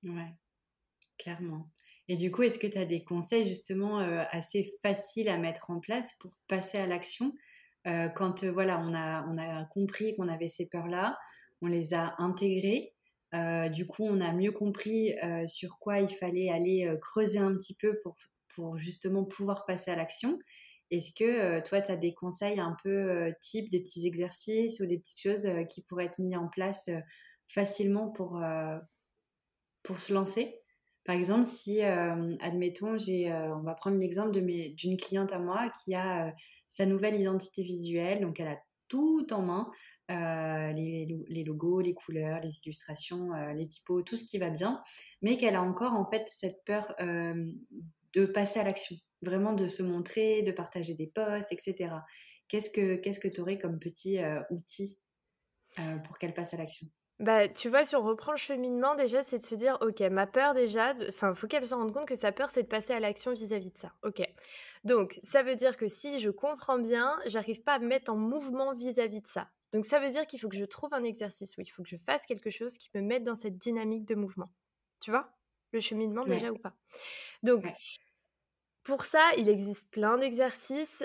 Ouais, clairement. Et du coup, est-ce que tu as des conseils justement euh, assez faciles à mettre en place pour passer à l'action? Euh, quand euh, voilà, on a, on a compris qu'on avait ces peurs-là, on les a intégrées, du coup, on a mieux compris sur quoi il fallait aller creuser un petit peu pour, pour justement pouvoir passer à l'action. Est-ce que toi, tu as des conseils un peu type, des petits exercices ou des petites choses qui pourraient être mis en place facilement pour, pour se lancer? Par exemple, si, euh, admettons, j'ai, euh, on va prendre l'exemple d'une cliente à moi qui a euh, sa nouvelle identité visuelle, donc elle a tout en main, les, logos, les couleurs, les illustrations, les typos, tout ce qui va bien, mais qu'elle a encore en fait cette peur de passer à l'action, vraiment de se montrer, de partager des posts, etc. qu'est-ce que qu'est-ce que tu aurais comme petit outil pour qu'elle passe à l'action? Bah, tu vois, si on reprend le cheminement, déjà, c'est de se dire, ok, ma peur déjà, enfin, faut qu'elle se rende compte que sa peur, c'est de passer à l'action vis-à-vis de ça. Ok. Donc, ça veut dire que si je comprends bien, j'arrive pas à me mettre en mouvement vis-à-vis de ça. Donc, ça veut dire qu'il faut que je trouve un exercice où il faut que je fasse quelque chose qui me mette dans cette dynamique de mouvement. Tu vois? Le cheminement déjà ou pas? Donc, pour ça, il existe plein d'exercices.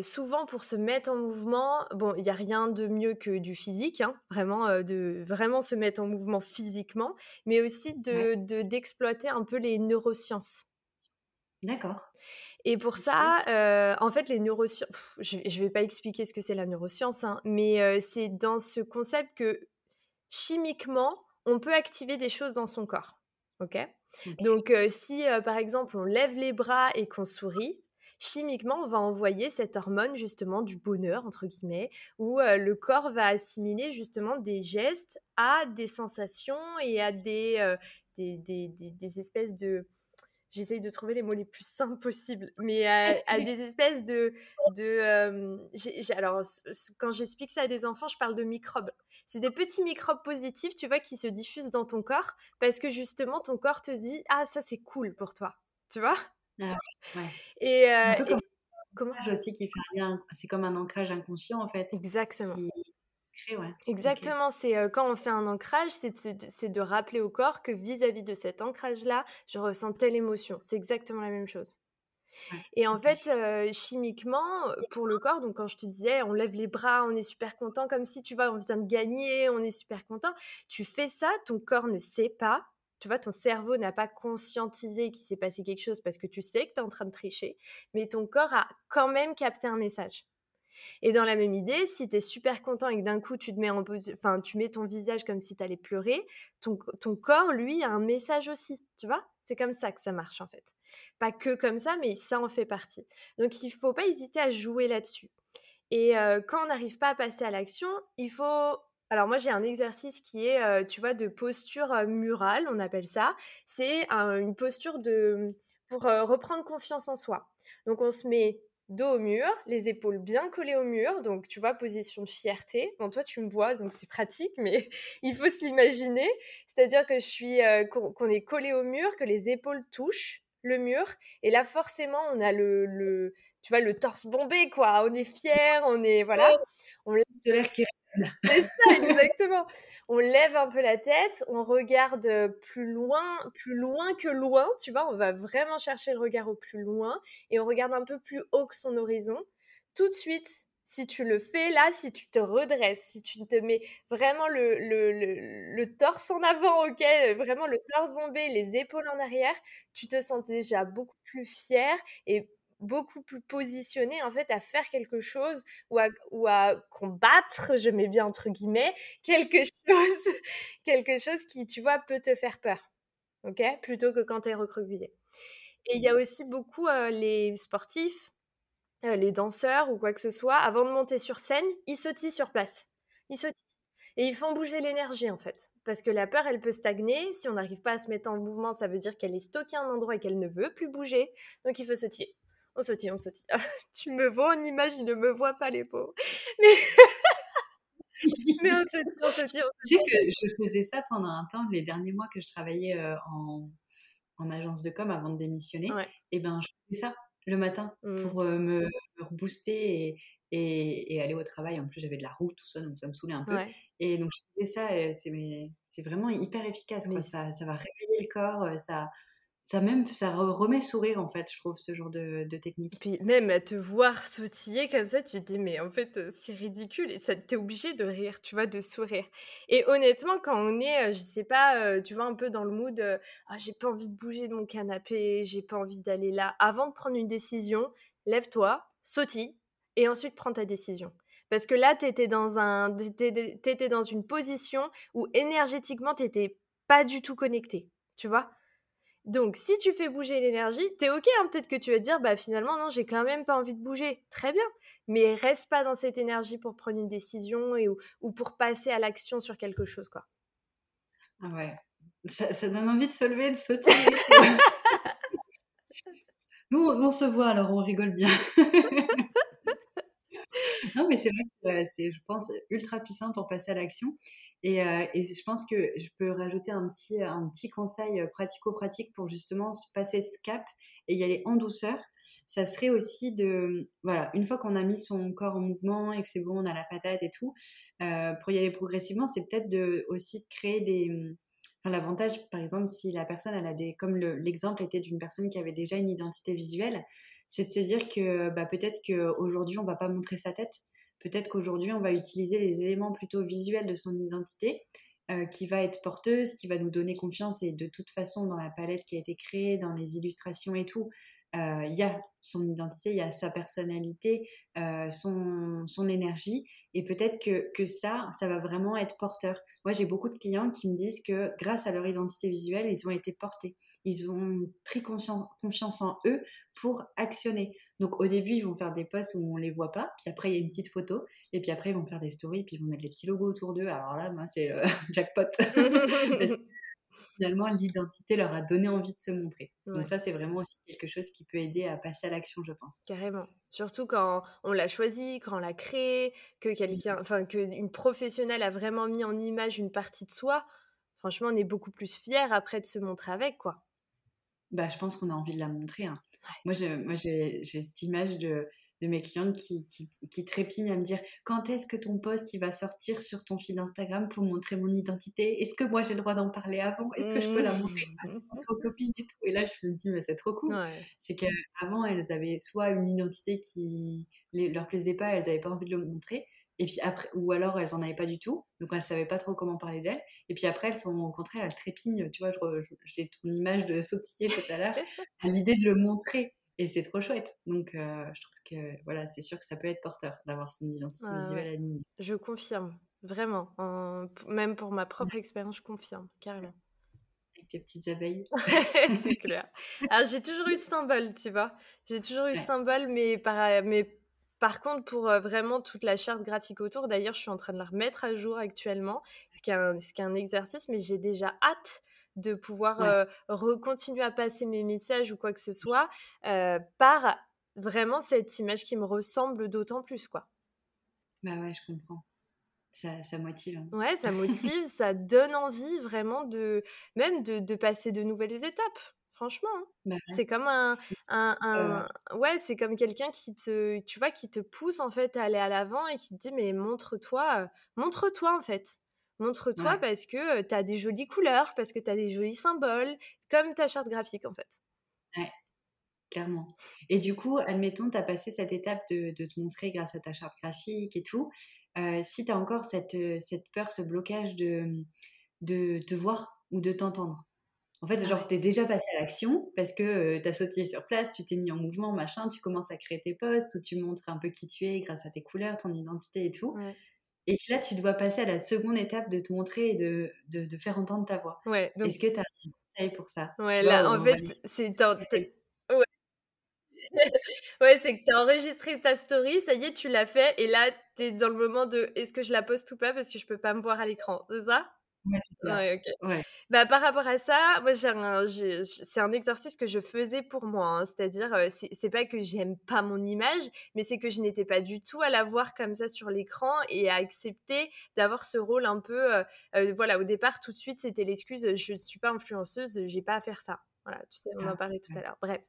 souvent, pour se mettre en mouvement, bon, il n'y a rien de mieux que du physique, hein, vraiment, de vraiment se mettre en mouvement physiquement, mais aussi de d'exploiter un peu les neurosciences. D'accord. Et pour ça, en fait, les neurosciences, je ne vais pas expliquer ce que c'est la neuroscience, hein, mais c'est dans ce concept que chimiquement, on peut activer des choses dans son corps. OK? Donc, si par exemple on lève les bras et qu'on sourit, chimiquement, on va envoyer cette hormone justement du bonheur, entre guillemets, où le corps va assimiler justement des gestes à des sensations et à des, des, des, des, espèces de... J'essaye de trouver les mots les plus simples possibles, mais à, des espèces de... de alors, quand j'explique ça à des enfants, je parle de microbes c'est des petits microbes positifs, tu vois, qui se diffusent dans ton corps parce que justement, ton corps te dit Ah, ça, c'est cool pour toi. Tu vois? Ah, Et, euh, comment aussi qui fait rien, c'est comme un ancrage inconscient en fait. Exactement. ouais. Exactement, c'est euh, quand on fait un ancrage, c'est de, de, rappeler au corps que vis-à-vis -vis de cet ancrage-là, je ressens telle émotion. C'est exactement la même chose. Et en fait, chimiquement, pour le corps, donc quand je te disais, on lève les bras, on est super content, comme si tu vois, on vient de gagner, on est super content. Tu fais ça, ton corps ne sait pas. Tu vois, ton cerveau n'a pas conscientisé qu'il s'est passé quelque chose parce que tu sais que tu es en train de tricher, mais ton corps a quand même capté un message. Et dans la même idée, si tu es super content et que d'un coup tu te mets en enfin tu mets ton visage comme si tu allais pleurer, ton, ton corps lui a un message aussi, tu vois? C'est comme ça que ça marche en fait. Pas que comme ça, mais ça en fait partie. Donc il faut pas hésiter à jouer là-dessus. Et quand on n'arrive pas à passer à l'action, il faut alors moi j'ai un exercice qui est, tu vois, de posture murale, on appelle ça. C'est une posture de pour reprendre confiance en soi. Donc on se met dos au mur, les épaules bien collées au mur, donc tu vois, position de fierté. Bon, toi tu me vois, donc c'est pratique, mais il faut se l'imaginer. C'est-à-dire que je suis, qu'on est collé au mur, que les épaules touchent le mur. Et là, forcément, on a le, le tu vois, le torse bombé, quoi. On est fier, on est, voilà. On l'air qui C'est ça, exactement. On lève un peu la tête, on regarde plus loin, plus loin que loin, tu vois. On va vraiment chercher le regard au plus loin et on regarde un peu plus haut que son horizon. Tout de suite, si tu le fais là, si tu te redresses, si tu te mets vraiment le, le, le, torse en avant, ok, vraiment le torse bombé, les épaules en arrière, tu te sens déjà beaucoup plus fier et beaucoup plus positionné en fait à faire quelque chose ou à, ou à combattre, je mets bien entre guillemets, quelque chose, quelque chose qui, tu vois, peut te faire peur, ok, plutôt que quand tu es recroquevillé. Et il y a aussi beaucoup les sportifs les danseurs ou quoi que ce soit, avant de monter sur scène, ils sautillent sur place. Ils sautillent. Et ils font bouger l'énergie, en fait. Parce que la peur, elle peut stagner. Si on n'arrive pas à se mettre en mouvement, ça veut dire qu'elle est stockée à un endroit et qu'elle ne veut plus bouger. Donc, il faut sautiller. On sautille, on sautille. tu me vois en image, il ne me voit pas, les pauvres. Mais... Mais on sautille, on sautille, Tu sais que je faisais ça pendant un temps, les derniers mois que je travaillais en, en agence de com avant de démissionner. Et ben, je faisais ça le matin mmh. pour me, me rebooster et, et, aller au travail. En plus, j'avais de la route, tout ça, donc ça me saoulait un peu. Et donc, je faisais ça, c'est vraiment hyper efficace. Quoi. Ça, ça va réveiller le corps, ça, ça même ça remet sourire en fait je trouve ce genre de, technique. Puis même à te voir sautiller comme ça tu te dis mais en fait euh, c'est ridicule et ça t'es obligé de rire tu vois de sourire. Et honnêtement quand on est euh, je sais pas euh, tu vois un peu dans le mood ah j'ai pas envie de bouger de mon canapé j'ai pas envie d'aller là avant de prendre une décision lève-toi sautille et ensuite prends ta décision. Parce que là t'étais dans un t'étais dans une position où énergétiquement t'étais pas du tout connecté tu vois? Donc, si tu fais bouger l'énergie, t'es ok, hein, peut-être que tu vas te dire, bah finalement, non, j'ai quand même pas envie de bouger. Très bien. Mais reste pas dans cette énergie pour prendre une décision et, ou, pour passer à l'action sur quelque chose, quoi. Ah ouais. Ça, donne envie de se lever, de sauter. Nous, on se voit, alors on rigole bien. non, mais c'est vrai que c'est, je pense, ultra puissant pour passer à l'action. Et, et, je pense que je peux rajouter un petit, un petit conseil pratico-pratique pour justement passer ce cap et y aller en douceur. Ça serait aussi de, voilà, une fois qu'on a mis son corps en mouvement et que c'est bon, on a la patate et tout, pour y aller progressivement, c'est peut-être de, aussi de créer des, l'avantage, par exemple, si la personne, elle a des, comme l'exemple était d'une personne qui avait déjà une identité visuelle, c'est de se dire que bah, peut-être qu'aujourd'hui, on va pas montrer sa tête. Peut-être qu'aujourd'hui, on va utiliser les éléments plutôt visuels de son identité, euh, qui va être porteuse, qui va nous donner confiance. Et de toute façon, dans la palette qui a été créée, dans les illustrations et tout, il y a son identité, il y a sa personnalité, euh, son, son, énergie. Et peut-être que, que, ça, ça va vraiment être porteur. Moi, j'ai beaucoup de clients qui me disent que grâce à leur identité visuelle, ils ont été portés. Ils ont pris confiance en eux pour actionner. Donc au début, ils vont faire des posts où on les voit pas, puis après il y a une petite photo, et puis après ils vont faire des stories, puis ils vont mettre les petits logos autour d'eux. Alors là, moi, c'est euh, jackpot finalement, l'identité leur a donné envie de se montrer. Donc ça, c'est vraiment aussi quelque chose qui peut aider à passer à l'action, je pense. Carrément. Surtout quand on l'a choisi, quand on l'a créé, que quelqu'un, enfin, qu'une professionnelle a vraiment mis en image une partie de soi. Franchement, on est beaucoup plus fiers après de se montrer avec, quoi. Bah, je pense qu'on a envie de la montrer. Hein. Moi j'ai cette image de de mes clientes qui, qui, trépignent à me dire quand est-ce que ton post il va sortir sur ton feed Instagram pour montrer mon identité? Est-ce que moi j'ai le droit d'en parler avant? Est-ce que je peux la montrer à mmh. aux copines et tout? Et là je me dis mais c'est trop cool. C'est qu'avant elles avaient soit une identité qui les, leur plaisait pas, elles n'avaient pas envie de le montrer. Et puis après, ou alors elles en avaient pas du tout, donc elles savaient pas trop comment parler d'elles. Et puis après, elles sont au contraire, elles trépignent. Tu vois, j'ai ton image de sautiller tout à l'heure à l'idée de le montrer. Et c'est trop chouette. Donc, euh, je trouve que voilà, c'est sûr que ça peut être porteur d'avoir son identité visuelle alignée. Je confirme, vraiment. Même pour ma propre expérience, je confirme, carrément. Avec tes petites abeilles. c'est clair. Alors, j'ai toujours eu ce symbole, tu vois. J'ai toujours eu ce symbole, mais par, mais par contre, pour euh, vraiment toute la charte graphique autour, d'ailleurs, je suis en train de la remettre à jour actuellement, ce qui est un, ce qui est un exercice, mais j'ai déjà hâte de pouvoir ouais. continuer à passer mes messages ou quoi que ce soit par vraiment cette image qui me ressemble d'autant plus quoi. Bah ouais, je comprends. Ça, ça motive. Hein. Ouais, ça motive, ça donne envie vraiment de même de, de passer de nouvelles étapes. Franchement, hein. bah c'est comme un, un, un ouais, c'est comme quelqu'un qui te, tu vois, qui te pousse en fait à aller à l'avant et qui te dit mais montre-toi, montre-toi en fait. Montre-toi parce que tu as des jolies couleurs, parce que tu as des jolis symboles, comme ta charte graphique en fait. Ouais, clairement. Et du coup, admettons, tu as passé cette étape de, te montrer grâce à ta charte graphique et tout. si tu as encore cette, cette peur, ce blocage de, de te voir ou de t'entendre, en fait, genre, tu es déjà passé à l'action parce que tu as sauté sur place, tu t'es mis en mouvement, machin, tu commences à créer tes posts où tu montres un peu qui tu es grâce à tes couleurs, ton identité et tout. Et que là, tu dois passer à la seconde étape de te montrer et de, de, de faire entendre ta voix. Ouais, Est-ce que tu as un conseil pour ça? Ouais, là, en fait, c'est. Ouais. ouais, c'est que tu as enregistré ta story, ça y est, tu l'as fait, et là, tu es dans le moment de est-ce que je la poste ou pas parce que je peux pas me voir à l'écran, c'est ça? Ouais, Bah, par rapport à ça, moi, c'est un exercice que je faisais pour moi. Hein. C'est-à-dire, c'est pas que j'aime pas mon image, mais c'est que je n'étais pas du tout à la voir comme ça sur l'écran et à accepter d'avoir ce rôle un peu. voilà, au départ, tout de suite, c'était l'excuse je ne suis pas influenceuse, j'ai pas à faire ça. Voilà, tu sais, on en ah, parlait tout à l'heure. Bref.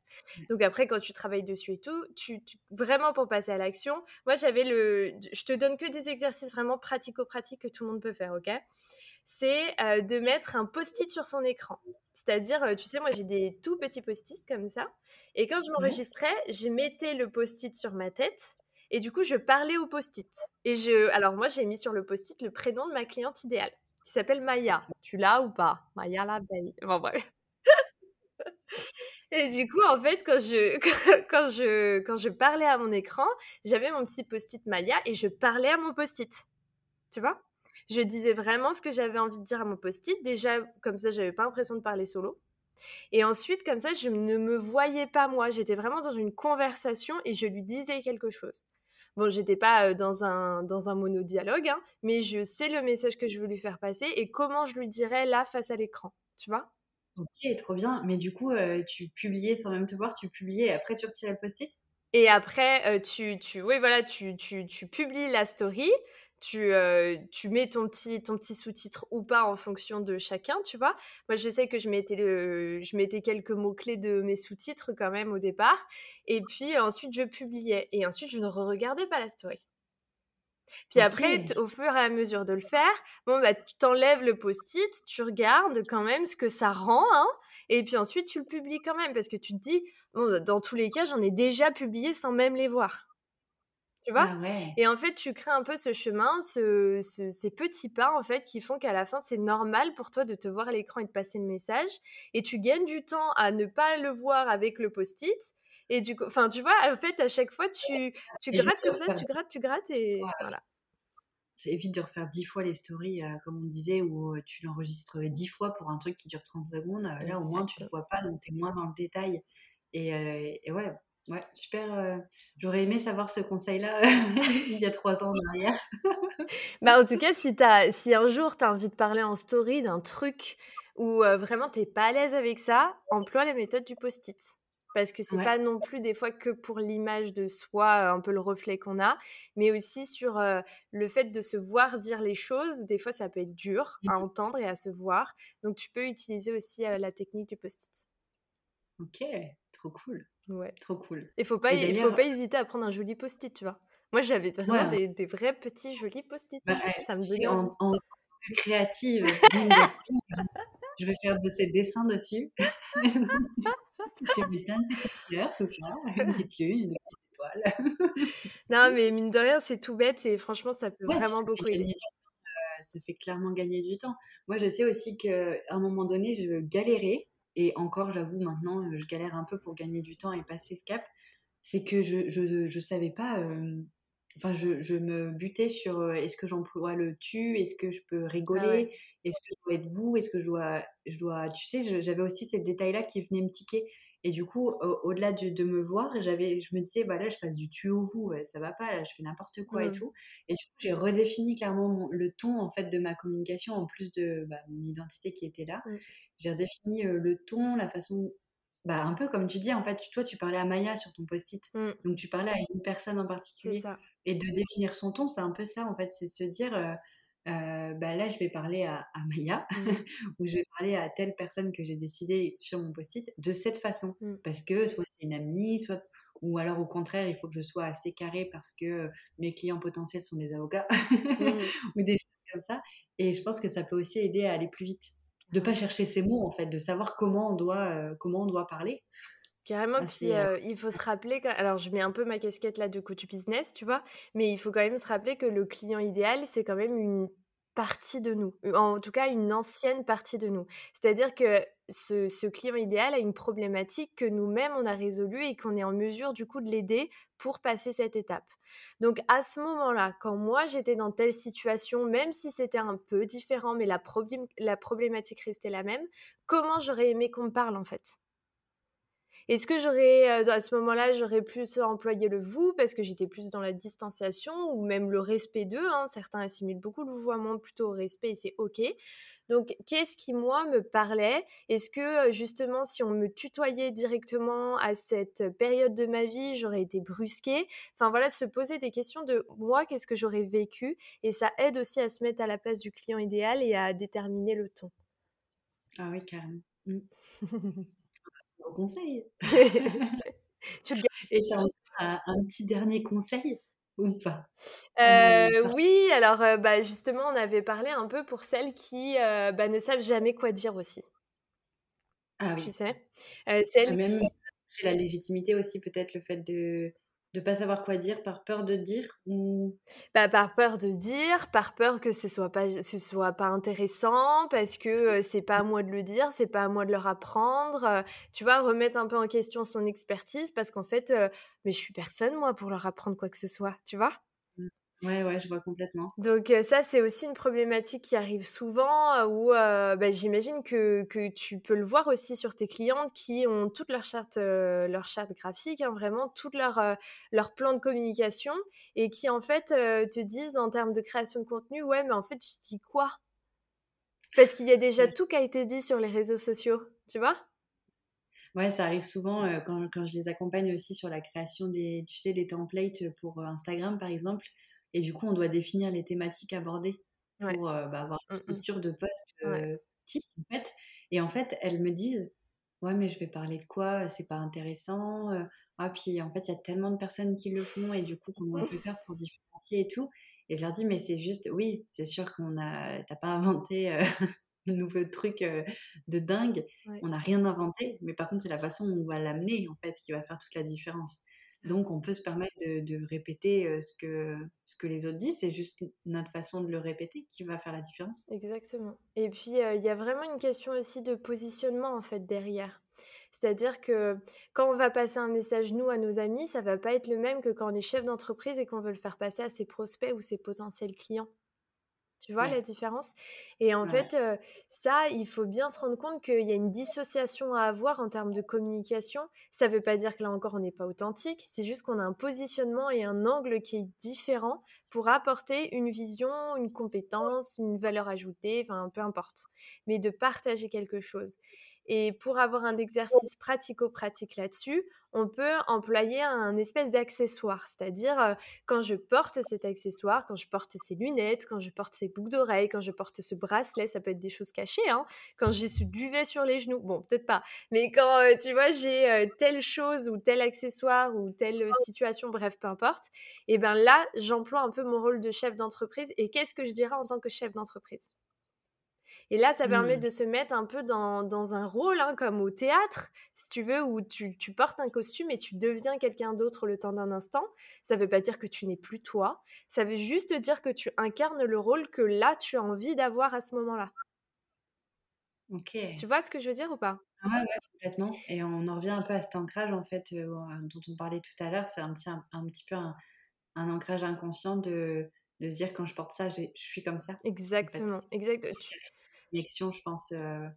Donc après, quand tu travailles dessus et tout, tu, vraiment pour passer à l'action, moi j'avais le. Je te donne que des exercices vraiment pratico-pratiques que tout le monde peut faire, ok? C'est de mettre un post-it sur son écran. C'est-à-dire, tu sais, moi j'ai des tout petits post-it comme ça. Et quand je m'enregistrais, je mettais le post-it sur ma tête. Et du coup, je parlais au post-it. Et je, alors moi, j'ai mis sur le post-it le prénom de ma cliente idéale, qui s'appelle Maya. Tu l'as ou pas? Maya la belle. Bon, bref. Et du coup, en fait, quand je, quand je, quand je parlais à mon écran, j'avais mon petit post-it Maya et je parlais à mon post-it. Tu vois? Je disais vraiment ce que j'avais envie de dire à mon post-it. Déjà, comme ça, j'avais pas l'impression de parler solo. Et ensuite, comme ça, je ne me voyais pas moi. J'étais vraiment dans une conversation et je lui disais quelque chose. Bon, j'étais pas dans un, dans un monodialogue, hein, mais je sais le message que je veux lui faire passer et comment je lui dirais là face à l'écran. Tu vois? Ok, trop bien. Mais du coup, tu publiais sans même te voir, tu publiais et après tu retirais le post-it? Et après, tu, tu, oui, voilà, tu, tu, tu publies la story tu, tu mets ton petit, ton petit sous-titre ou pas en fonction de chacun, tu vois. Moi, je sais que je mettais, le, je mettais quelques mots-clés de mes sous-titres quand même au départ. Et puis ensuite, je publiais. Et ensuite, je ne regardais pas la story. Puis après, au fur et à mesure de le faire, bon, bah, tu t'enlèves le post-it, tu regardes quand même ce que ça rend, hein, et puis ensuite, tu le publies quand même, parce que tu te dis, bon, dans tous les cas, j'en ai déjà publié sans même les voir tu vois? Ah Et en fait, tu crées un peu ce chemin, ce, ces petits pas en fait qui font qu'à la fin, c'est normal pour toi de te voir à l'écran et de passer le message, et tu gagnes du temps à ne pas le voir avec le post-it. Et du coup, enfin, tu vois, en fait, à chaque fois, tu, tu grattes comme ça, tu grattes, tu grattes, et voilà. Ça évite de refaire dix fois les stories, euh, comme on disait, où euh, tu l'enregistres dix fois pour un truc qui dure 30 secondes. Euh, là, au moins, tu le vois pas, donc tu es moins dans le détail. Et, et ouais, Ouais, super. Euh, j'aurais aimé savoir ce conseil-là il y a trois ans en arrière. bah, en tout cas, si, as, si un jour tu as envie de parler en story d'un truc où euh, vraiment tu pas à l'aise avec ça, emploie les méthodes du post-it. Parce que c'est pas non plus des fois que pour l'image de soi, un peu le reflet qu'on a, mais aussi sur euh, le fait de se voir dire les choses. Des fois, ça peut être dur à mmh. entendre et à se voir. Donc, tu peux utiliser aussi la technique du post-it. Ok, trop cool. Ouais. Trop cool. Il faut pas, il faut pas hésiter à prendre un joli post-it, tu vois. Moi, j'avais vraiment des, des, vrais petits jolis post-it. Bah, ça me dit en, en, créative, je vais faire de ces dessins dessus. J'ai mis plein de petites fleurs, tout ça, une petite lune, une petite étoile. non, mais mine de rien, c'est tout bête et franchement, ça peut vraiment beaucoup aider. Euh, ça fait clairement gagner du temps. Moi, je sais aussi qu'à un moment donné, je galérais et encore, j'avoue, maintenant, euh, je galère un peu pour gagner du temps et passer ce cap, c'est que je, je, je savais pas. Euh, enfin, je, je, me butais sur euh, est-ce que j'emploie le tu, est-ce que je peux ah rigoler, est-ce que je dois être vous, est-ce que je dois, je dois. Tu sais, j'avais aussi ces détails-là qui venaient me tiquer. Et du coup, au-delà de, de, me voir, j'avais, je me disais, bah là, je passe du tu au vous, ça va pas, là, je fais n'importe quoi et mmh. tout. Et du coup, j'ai redéfini clairement le ton en fait de ma communication, en plus de bah, mon identité qui était là. Mmh. J'ai redéfini le ton, la façon, bah, un peu comme tu dis, en fait, toi, tu parlais à Maya sur ton post-it. Mmh. Donc, tu parlais à une personne en particulier. Et de définir son ton, c'est un peu ça, en fait, c'est se dire, bah, là, je vais parler à, Maya, mmh. ou je vais parler à telle personne que j'ai décidé sur mon post-it de cette façon. Mmh. Parce que soit c'est une amie, soit. Ou alors au contraire, il faut que je sois assez carré parce que mes clients potentiels sont des avocats ou des choses comme ça. Et je pense que ça peut aussi aider à aller plus vite de pas chercher ces mots en fait, de savoir comment on doit, euh, comment on doit parler. Carrément, puis euh euh, il faut se rappeler, alors je mets un peu ma casquette là de coach business, tu vois, mais il faut quand même se rappeler que le client idéal, c'est quand même une partie de nous, en tout cas une ancienne partie de nous. C'est-à-dire que ce, client idéal a une problématique que nous-mêmes on a résolue et qu'on est en mesure du coup de l'aider pour passer cette étape. Donc à ce moment-là, quand moi j'étais dans telle situation, même si c'était un peu différent, mais la, problématique restait la même, comment j'aurais aimé qu'on me parle en fait? Est-ce que j'aurais, euh, à ce moment-là, j'aurais plus employé le vous parce que j'étais plus dans la distanciation ou même le respect d'eux hein? Certains assimilent beaucoup le vouvoiement plutôt au respect et c'est OK. Donc, qu'est-ce qui, moi, me parlait? Est-ce que, justement, si on me tutoyait directement à cette période de ma vie, j'aurais été brusquée? Enfin, voilà, se poser des questions de moi, qu'est-ce que j'aurais vécu? Et ça aide aussi à se mettre à la place du client idéal et à déterminer le ton. Ah oui, carrément. Conseil. tu Et tu as un, petit dernier conseil ou pas? Euh, Oui, alors euh, bah, justement, on avait parlé un peu pour celles qui euh, bah, ne savent jamais quoi dire aussi. Ah oui. Tu sais? Celles Même qui... la légitimité aussi, peut-être le fait de de pas savoir quoi dire par peur de dire bah, par peur de dire par peur que ce soit pas ce soit pas intéressant parce que c'est pas à moi de le dire c'est pas à moi de leur apprendre tu vois remettre un peu en question son expertise parce qu'en fait mais je suis personne moi pour leur apprendre quoi que ce soit tu vois? Ouais, ouais, je vois complètement. Donc ça, c'est aussi une problématique qui arrive souvent où bah, j'imagine que, que, tu peux le voir aussi sur tes clientes qui ont toute leur charte, leur charte graphique, hein, vraiment tout leur, leur plan de communication et qui en fait te disent en termes de création de contenu, ouais, mais en fait, je dis quoi? Parce qu'il y a déjà tout qui a été dit sur les réseaux sociaux, tu vois? Ouais, ça arrive souvent quand, quand, je les accompagne aussi sur la création des, tu sais, des templates pour Instagram, par exemple. Et du coup, on doit définir les thématiques abordées pour bah, avoir une mmh, mmh. structure de poste type, en fait. Et en fait, elles me disent, ouais, mais je vais parler de quoi? C'est pas intéressant. Ah, puis en fait, il y a tellement de personnes qui le font et du coup, comment on peut faire pour différencier et tout? Et je leur dis, mais c'est juste, oui, c'est sûr qu'on a, t'as pas inventé euh, un nouveau truc de dingue. On n'a rien inventé, mais par contre, c'est la façon où on va l'amener en fait qui va faire toute la différence. Donc, on peut se permettre de, répéter ce, que, ce que les autres disent. C'est juste notre façon de le répéter qui va faire la différence. Exactement. Et puis, il y a vraiment une question aussi de positionnement, en fait, derrière. C'est-à-dire que quand on va passer un message, nous, à nos amis, ça va pas être le même que quand on est chef d'entreprise et qu'on veut le faire passer à ses prospects ou ses potentiels clients. Tu vois la différence? Et en fait, ça, il faut bien se rendre compte qu'il y a une dissociation à avoir en termes de communication. Ça ne veut pas dire que là encore, on n'est pas authentique. C'est juste qu'on a un positionnement et un angle qui est différent pour apporter une vision, une compétence, une valeur ajoutée, enfin, peu importe. Mais de partager quelque chose. Et pour avoir un exercice pratico-pratique là-dessus, on peut employer un espèce d'accessoire. C'est-à-dire, euh, quand je porte cet accessoire, quand je porte ces lunettes, quand je porte ces boucles d'oreilles, quand je porte ce bracelet, ça peut être des choses cachées, hein, quand j'ai ce duvet sur les genoux, bon, peut-être pas, mais quand, euh, tu vois, j'ai euh, telle chose ou tel accessoire ou telle situation, bref, peu importe, et bien là, j'emploie un peu mon rôle de chef d'entreprise. Et qu'est-ce que je dirais en tant que chef d'entreprise? Et là, ça permet mmh. de se mettre un peu dans, dans un rôle, hein, comme au théâtre, si tu veux, où tu, tu portes un costume et tu deviens quelqu'un d'autre le temps d'un instant. Ça ne veut pas dire que tu n'es plus toi. Ça veut juste dire que tu incarnes le rôle que là, tu as envie d'avoir à ce moment-là. Ok. Tu vois ce que je veux dire ou pas? Ah ouais, complètement. Et on en revient un peu à cet ancrage, en fait, euh, dont on parlait tout à l'heure. C'est un petit, un, petit peu un, un, ancrage inconscient de, de se dire quand je porte ça, je suis comme ça. Exactement. exactement connexion, je pense, euh,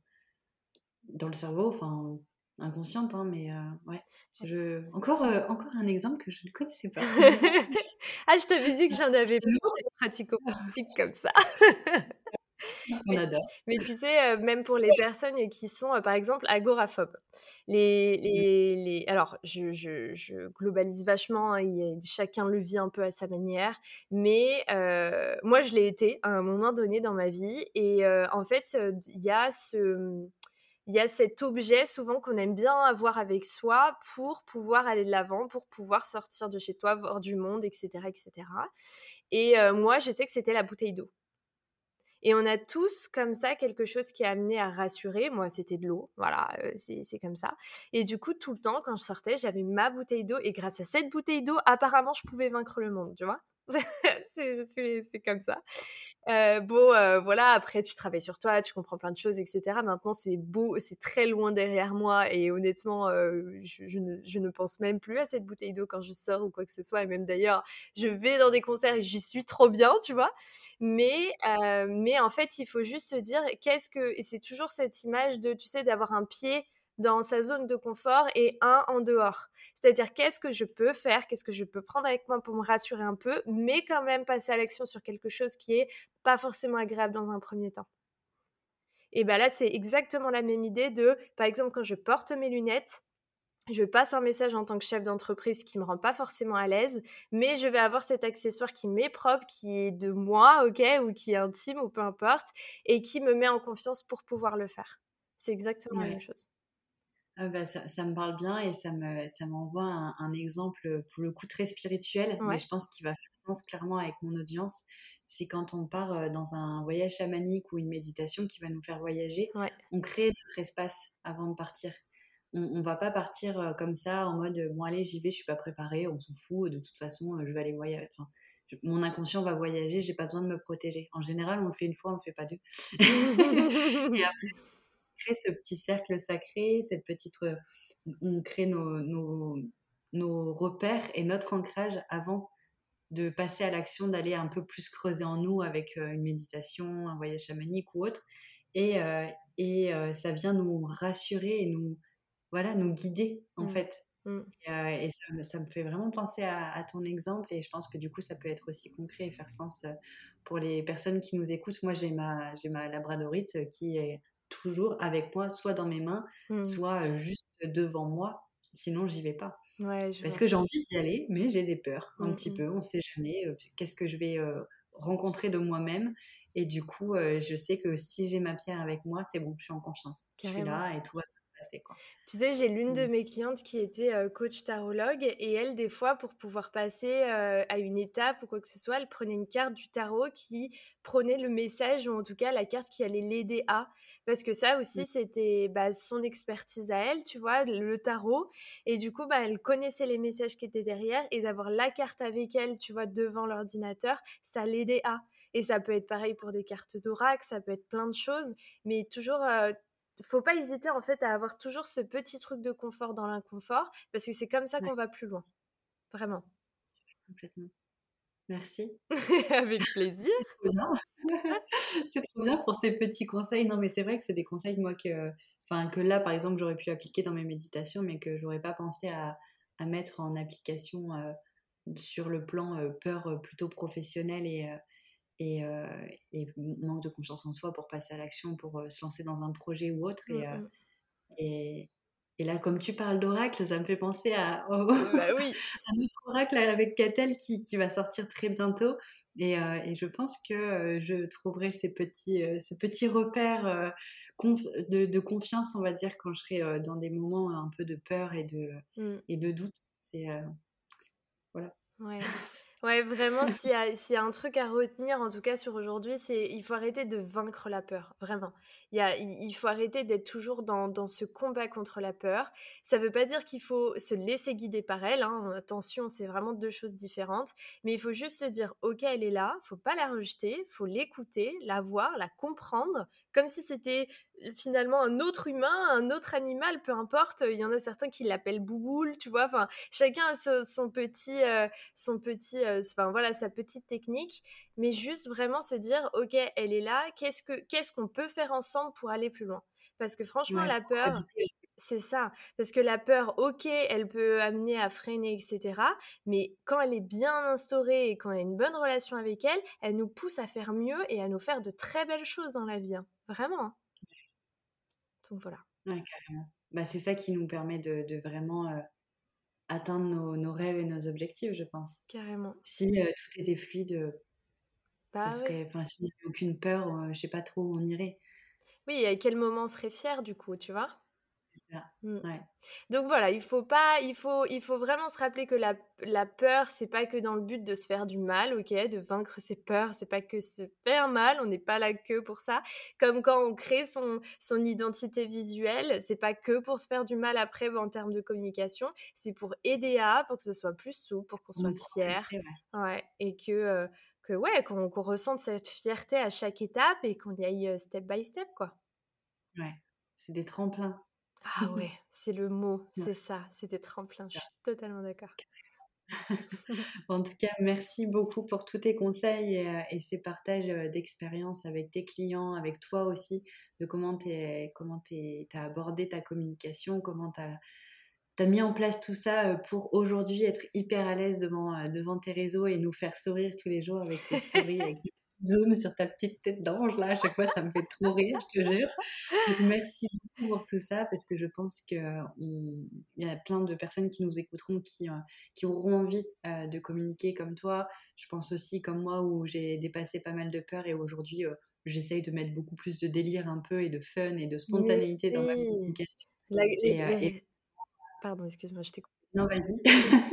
dans le cerveau, enfin inconsciente, hein, mais euh, ouais. Je... Encore, euh, encore un exemple que je ne connaissais pas. ah, je t'avais dit que j'en avais plus des pratico-pratiques comme ça. On adore. Mais tu sais, même pour les personnes qui sont, par exemple, agoraphobes, les, mmh. les, les... alors je, je, je, globalise vachement, hein, chacun le vit un peu à sa manière, mais moi je l'ai été à un moment donné dans ma vie, et en fait, il y a ce il y a cet objet souvent qu'on aime bien avoir avec soi pour pouvoir aller de l'avant, pour pouvoir sortir de chez toi, voir du monde, etc. etc. Et moi, je sais que c'était la bouteille d'eau. Et on a tous comme ça quelque chose qui est amené à rassurer. Moi, c'était de l'eau. Voilà, euh, c'est comme ça. Et du coup, tout le temps, quand je sortais, j'avais ma bouteille d'eau. Et grâce à cette bouteille d'eau, apparemment, je pouvais vaincre le monde, tu vois? c'est comme ça. Euh, bon, euh, voilà, après, tu travailles sur toi, tu comprends plein de choses, etc. Maintenant, c'est beau, c'est très loin derrière moi et honnêtement, euh, je, ne, pense même plus à cette bouteille d'eau quand je sors ou quoi que ce soit. Et même d'ailleurs, je vais dans des concerts et j'y suis trop bien, tu vois. Mais, mais en fait, il faut juste se dire, qu'est-ce que. Et c'est toujours cette image de, tu sais, d'avoir un pied dans sa zone de confort et un en dehors. C'est-à-dire qu'est-ce que je peux faire, qu'est-ce que je peux prendre avec moi pour me rassurer un peu, mais quand même passer à l'action sur quelque chose qui est pas forcément agréable dans un premier temps. Et bien là, c'est exactement la même idée de, par exemple, quand je porte mes lunettes, je passe un message en tant que chef d'entreprise qui me rend pas forcément à l'aise, mais je vais avoir cet accessoire qui m'est propre, qui est de moi, ok, ou qui est intime, ou peu importe, et qui me met en confiance pour pouvoir le faire. C'est exactement la même chose. Ah bah, ça, ça, me parle bien et ça me ça m'envoie un, un, exemple pour le coup très spirituel, mais je pense qu'il va faire sens clairement avec mon audience. C'est quand on part dans un voyage chamanique ou une méditation qui va nous faire voyager, on crée notre espace avant de partir. On, on va pas partir comme ça en mode bon allez j'y vais, je suis pas préparée, on s'en fout, de toute façon je vais aller voyager. Enfin, mon inconscient va voyager, j'ai pas besoin de me protéger. En général, on le fait une fois, on le fait pas deux. et après, crée ce petit cercle sacré, cette petite, on crée nos, nos, nos repères et notre ancrage avant de passer à l'action, d'aller un peu plus creuser en nous avec euh, une méditation, un voyage chamanique ou autre. Et, euh, et euh, ça vient nous rassurer et nous, voilà, nous guider en mmh. fait. Mmh. Et, ça, ça, me fait vraiment penser à, à, ton exemple et je pense que du coup ça peut être aussi concret et faire sens pour les personnes qui nous écoutent. Moi j'ai ma, j'ai ma labradorite qui est toujours avec moi, soit dans mes mains, Mmh. soit juste devant moi. Sinon, j'y vais pas. Ouais, je Parce que j'ai envie d'y aller, mais j'ai des peurs un Mmh petit mh. peu. On sait jamais qu'est-ce que je vais rencontrer de moi-même. Et du coup, je sais que si j'ai ma pierre avec moi, c'est bon, je suis en confiance. Je suis là et tout va bien se passer, quoi. Tu sais, j'ai l'une de Mmh. mes clientes qui était, coach tarologue et elle, des fois, pour pouvoir passer, à une étape ou quoi que ce soit, elle prenait une carte du tarot qui prônait le message ou en tout cas la carte qui allait l'aider à. Parce que ça Mmh. aussi, c'était, bah, son expertise à elle, tu vois? Le tarot et du coup, bah, elle connaissait les messages qui étaient derrière et d'avoir la carte avec elle, tu vois, devant l'ordinateur, ça l'aidait à. Et ça peut être pareil pour des cartes d'oracle, ça peut être plein de choses, mais toujours, heu, faut pas hésiter en fait à avoir toujours ce petit truc de confort dans l'inconfort parce que c'est comme ça Ouais. qu'on va plus loin. Vraiment. Complètement. Merci. Avec plaisir. C'est trop bien. C'est trop bien pour ces petits conseils. Non, mais c'est vrai que c'est des conseils, moi, que, enfin, que là, par exemple, j'aurais pu appliquer dans mes méditations, mais que j'aurais pas pensé à, à mettre en application euh, sur le plan euh, peur plutôt professionnelle et, euh, et, et, manque de confiance en soi pour passer à l'action, pour se lancer dans un projet ou autre. Et, Mmh et, et, là, comme tu parles d'oracle, ça me fait penser à, oh, bah oui. un autre oracle avec Catel qui, qui, va sortir très bientôt. Et, et je pense que je trouverai ces petits, ce petit repère conf de, de, confiance, on va dire, quand je serai dans des moments un peu de peur et de, mmh. et de doute. C'est voilà. Ouais. Ouais, vraiment, s'il y, a, s'il y a un truc à retenir, en tout cas sur aujourd'hui, c'est il faut arrêter de vaincre la peur, vraiment. Il, y a, il faut arrêter d'être toujours dans, dans ce combat contre la peur. Ça ne veut pas dire qu'il faut se laisser guider par elle, hein. attention, c'est vraiment deux choses différentes, mais il faut juste se dire, ok, elle est là, faut pas la rejeter, faut l'écouter, la voir, la comprendre, comme si c'était finalement un autre humain, un autre animal, peu importe. Il y en a certains qui l'appellent Bouboule, tu vois. Enfin, chacun a son, son petit, euh, son petit, euh, enfin voilà, sa petite technique. Mais juste vraiment se dire, ok, elle est là. Qu'est-ce que, qu'est-ce qu'on peut faire ensemble pour aller plus loin? Parce que franchement, ouais, la peur. C'est ça, parce que la peur, ok, elle peut amener à freiner, etc. Mais quand elle est bien instaurée et qu'on a une bonne relation avec elle, elle nous pousse à faire mieux et à nous faire de très belles choses dans la vie. Hein. Vraiment. Donc voilà. Ouais, carrément. Bah, c'est ça qui nous permet de, de vraiment euh, atteindre nos, nos, rêves et nos objectifs, je pense. Carrément. Si euh, tout était fluide, bah, ça serait, oui. si on n'avait aucune peur, euh, je sais pas trop où on irait. Oui, et à quel moment on serait fier du coup, tu vois? Ça. Mmh. Ouais. Donc voilà, il faut pas, il faut, il faut vraiment se rappeler que la, la peur, c'est pas que dans le but de se faire du mal, ok, de vaincre ses peurs, c'est pas que se faire mal, on n'est pas là que pour ça. Comme quand on crée son, son identité visuelle, c'est pas que pour se faire du mal après en termes de communication, c'est pour aider à, pour que ce soit plus souple, pour qu'on soit fier, ouais. ouais, et que euh, que ouais, qu'on qu ressente cette fierté à chaque étape et qu'on y aille step by step, quoi. Ouais, c'est des tremplins. Ah ouais, c'est le mot, c'est ça, c'est des tremplins, je suis totalement d'accord. en tout cas, merci beaucoup pour tous tes conseils et, et ces partages d'expériences avec tes clients, avec toi aussi, de comment tu as abordé ta communication, comment tu as, as, mis en place tout ça pour aujourd'hui être hyper à l'aise devant, devant tes réseaux et nous faire sourire tous les jours avec tes stories, avec tes zoom sur ta petite tête d'ange là, à chaque fois ça me fait trop rire, je te jure. Donc merci beaucoup pour tout ça parce que je pense qu'il y a plein de personnes qui nous écouteront qui, euh, qui auront envie euh, de communiquer comme toi. Je pense aussi comme moi où j'ai dépassé pas mal de peurs et aujourd'hui euh, j'essaye de mettre beaucoup plus de délire un peu et de fun et de spontanéité oui. dans ma communication. La, les, et, les... et... Pardon, excuse-moi, je t'ai. Non, vas-y.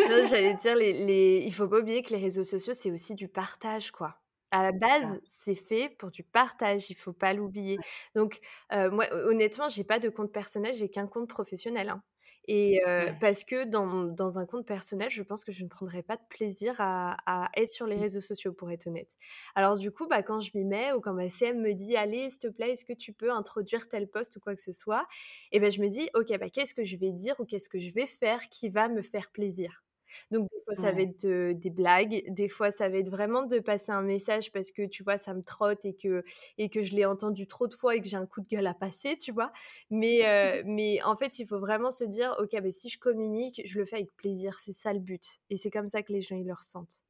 non, j'allais dire, les, les... il faut pas oublier que les réseaux sociaux, c'est aussi du partage, quoi. À la base, c'est fait pour du partage, il faut pas l'oublier. Donc, euh, moi, honnêtement, j'ai pas de compte personnel, j'ai qu'un compte professionnel. Hein. Et euh, parce que dans, dans, un compte personnel, je pense que je ne prendrais pas de plaisir à, à être sur les réseaux sociaux, pour être honnête. Alors du coup, bah, quand je m'y mets ou quand ma CM me dit, allez, s'il te plaît, est-ce que tu peux introduire tel poste ou quoi que ce soit, et ben je me dis, ok, bah, qu'est-ce que je vais dire ou qu'est-ce que je vais faire qui va me faire plaisir? Donc, des fois, ça va être euh, des blagues. Des fois, ça va être vraiment de passer un message parce que, tu vois, ça me trotte et que, et que je l'ai entendu trop de fois et que j'ai un coup de gueule à passer, tu vois? Mais, euh, mais en fait, il faut vraiment se dire, OK, bah, si je communique, je le fais avec plaisir. C'est ça le but. Et c'est comme ça que les gens, ils le ressentent.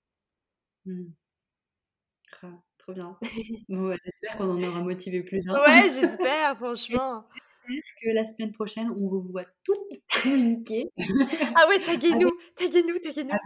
Mmh. Trop bien. Bon, j'espère qu'on en aura motivé plus d'un. Ouais, j'espère, franchement. J'espère que la semaine prochaine, on vous voit toutes communiquer. ah ouais, taguez-nous, taguez-nous, taguez-nous.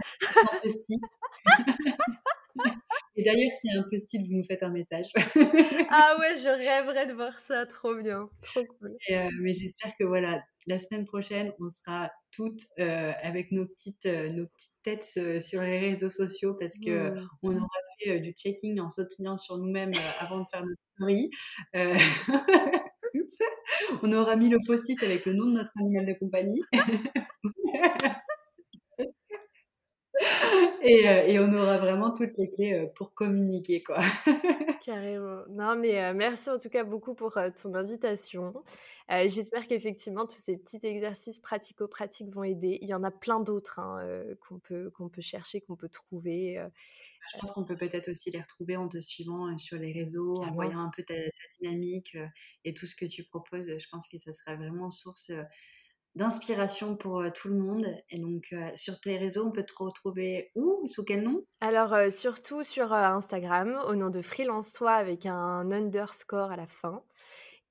Et d'ailleurs, s'il y a un post-it, vous nous faites un message. ah ouais, je rêverais de voir ça, trop bien, trop cool. Euh, mais j'espère que voilà, la semaine prochaine, on sera toutes euh, avec nos petites, euh, nos petites têtes sur les réseaux sociaux parce que mmh. on aura fait du checking en sautant sur nous-mêmes avant de faire notre story. on aura mis le post-it avec le nom de notre animal de compagnie. Euh, et, on aura vraiment toutes les clés euh, pour communiquer, quoi. Carrément. Non, mais euh, merci en tout cas beaucoup pour ton invitation. J'espère qu'effectivement, tous ces petits exercices pratico-pratiques vont aider. Il y en a plein d'autres hein, qu'on peut, qu'on peut chercher, qu'on peut trouver. Je pense qu'on peut peut-être aussi les retrouver en te suivant sur les réseaux, en voyant un peu ta, ta dynamique et tout ce que tu proposes. Je pense que ça serait vraiment source d'inspiration pour tout le monde. Et donc, sur tes réseaux, on peut te retrouver où? Sous quel nom? Alors, surtout sur Instagram, au nom de Freelance Toi, avec un underscore à la fin.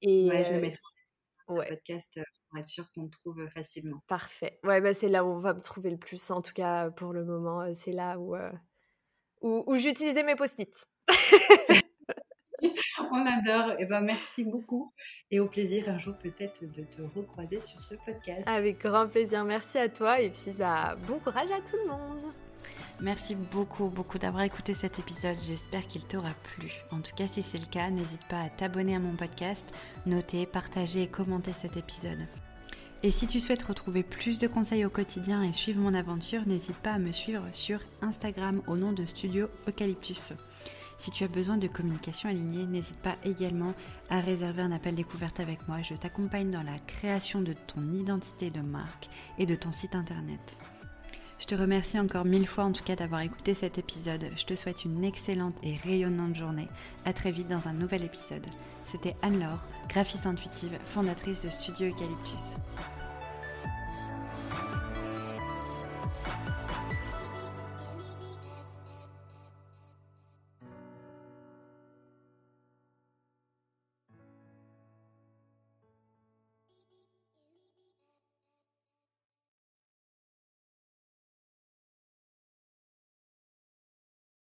Et ouais, je vais mettre sur le podcast pour être sûr qu'on te trouve facilement. Parfait. Ouais, bah, c'est là où on va me trouver le plus, en tout cas pour le moment. C'est là où, où, où j'utilisais mes post-it. On adore. Et eh ben, merci beaucoup. Et au plaisir un jour peut-être de te recroiser sur ce podcast. Avec grand plaisir. Merci à toi. Et puis, bah, bon courage à tout le monde. Merci beaucoup, beaucoup d'avoir écouté cet épisode. J'espère qu'il t'aura plu. En tout cas, si c'est le cas, n'hésite pas à t'abonner à mon podcast, noter, partager et commenter cet épisode. Et si tu souhaites retrouver plus de conseils au quotidien et suivre mon aventure, n'hésite pas à me suivre sur Instagram au nom de Studio Eucalyptus. Si tu as besoin de communication alignée, n'hésite pas également à réserver un appel découverte avec moi. Je t'accompagne dans la création de ton identité de marque et de ton site internet. Je te remercie encore mille fois en tout cas d'avoir écouté cet épisode. Je te souhaite une excellente et rayonnante journée. A très vite dans un nouvel épisode. C'était Anne-Laure, graphiste intuitive, fondatrice de Studio Eucalyptus.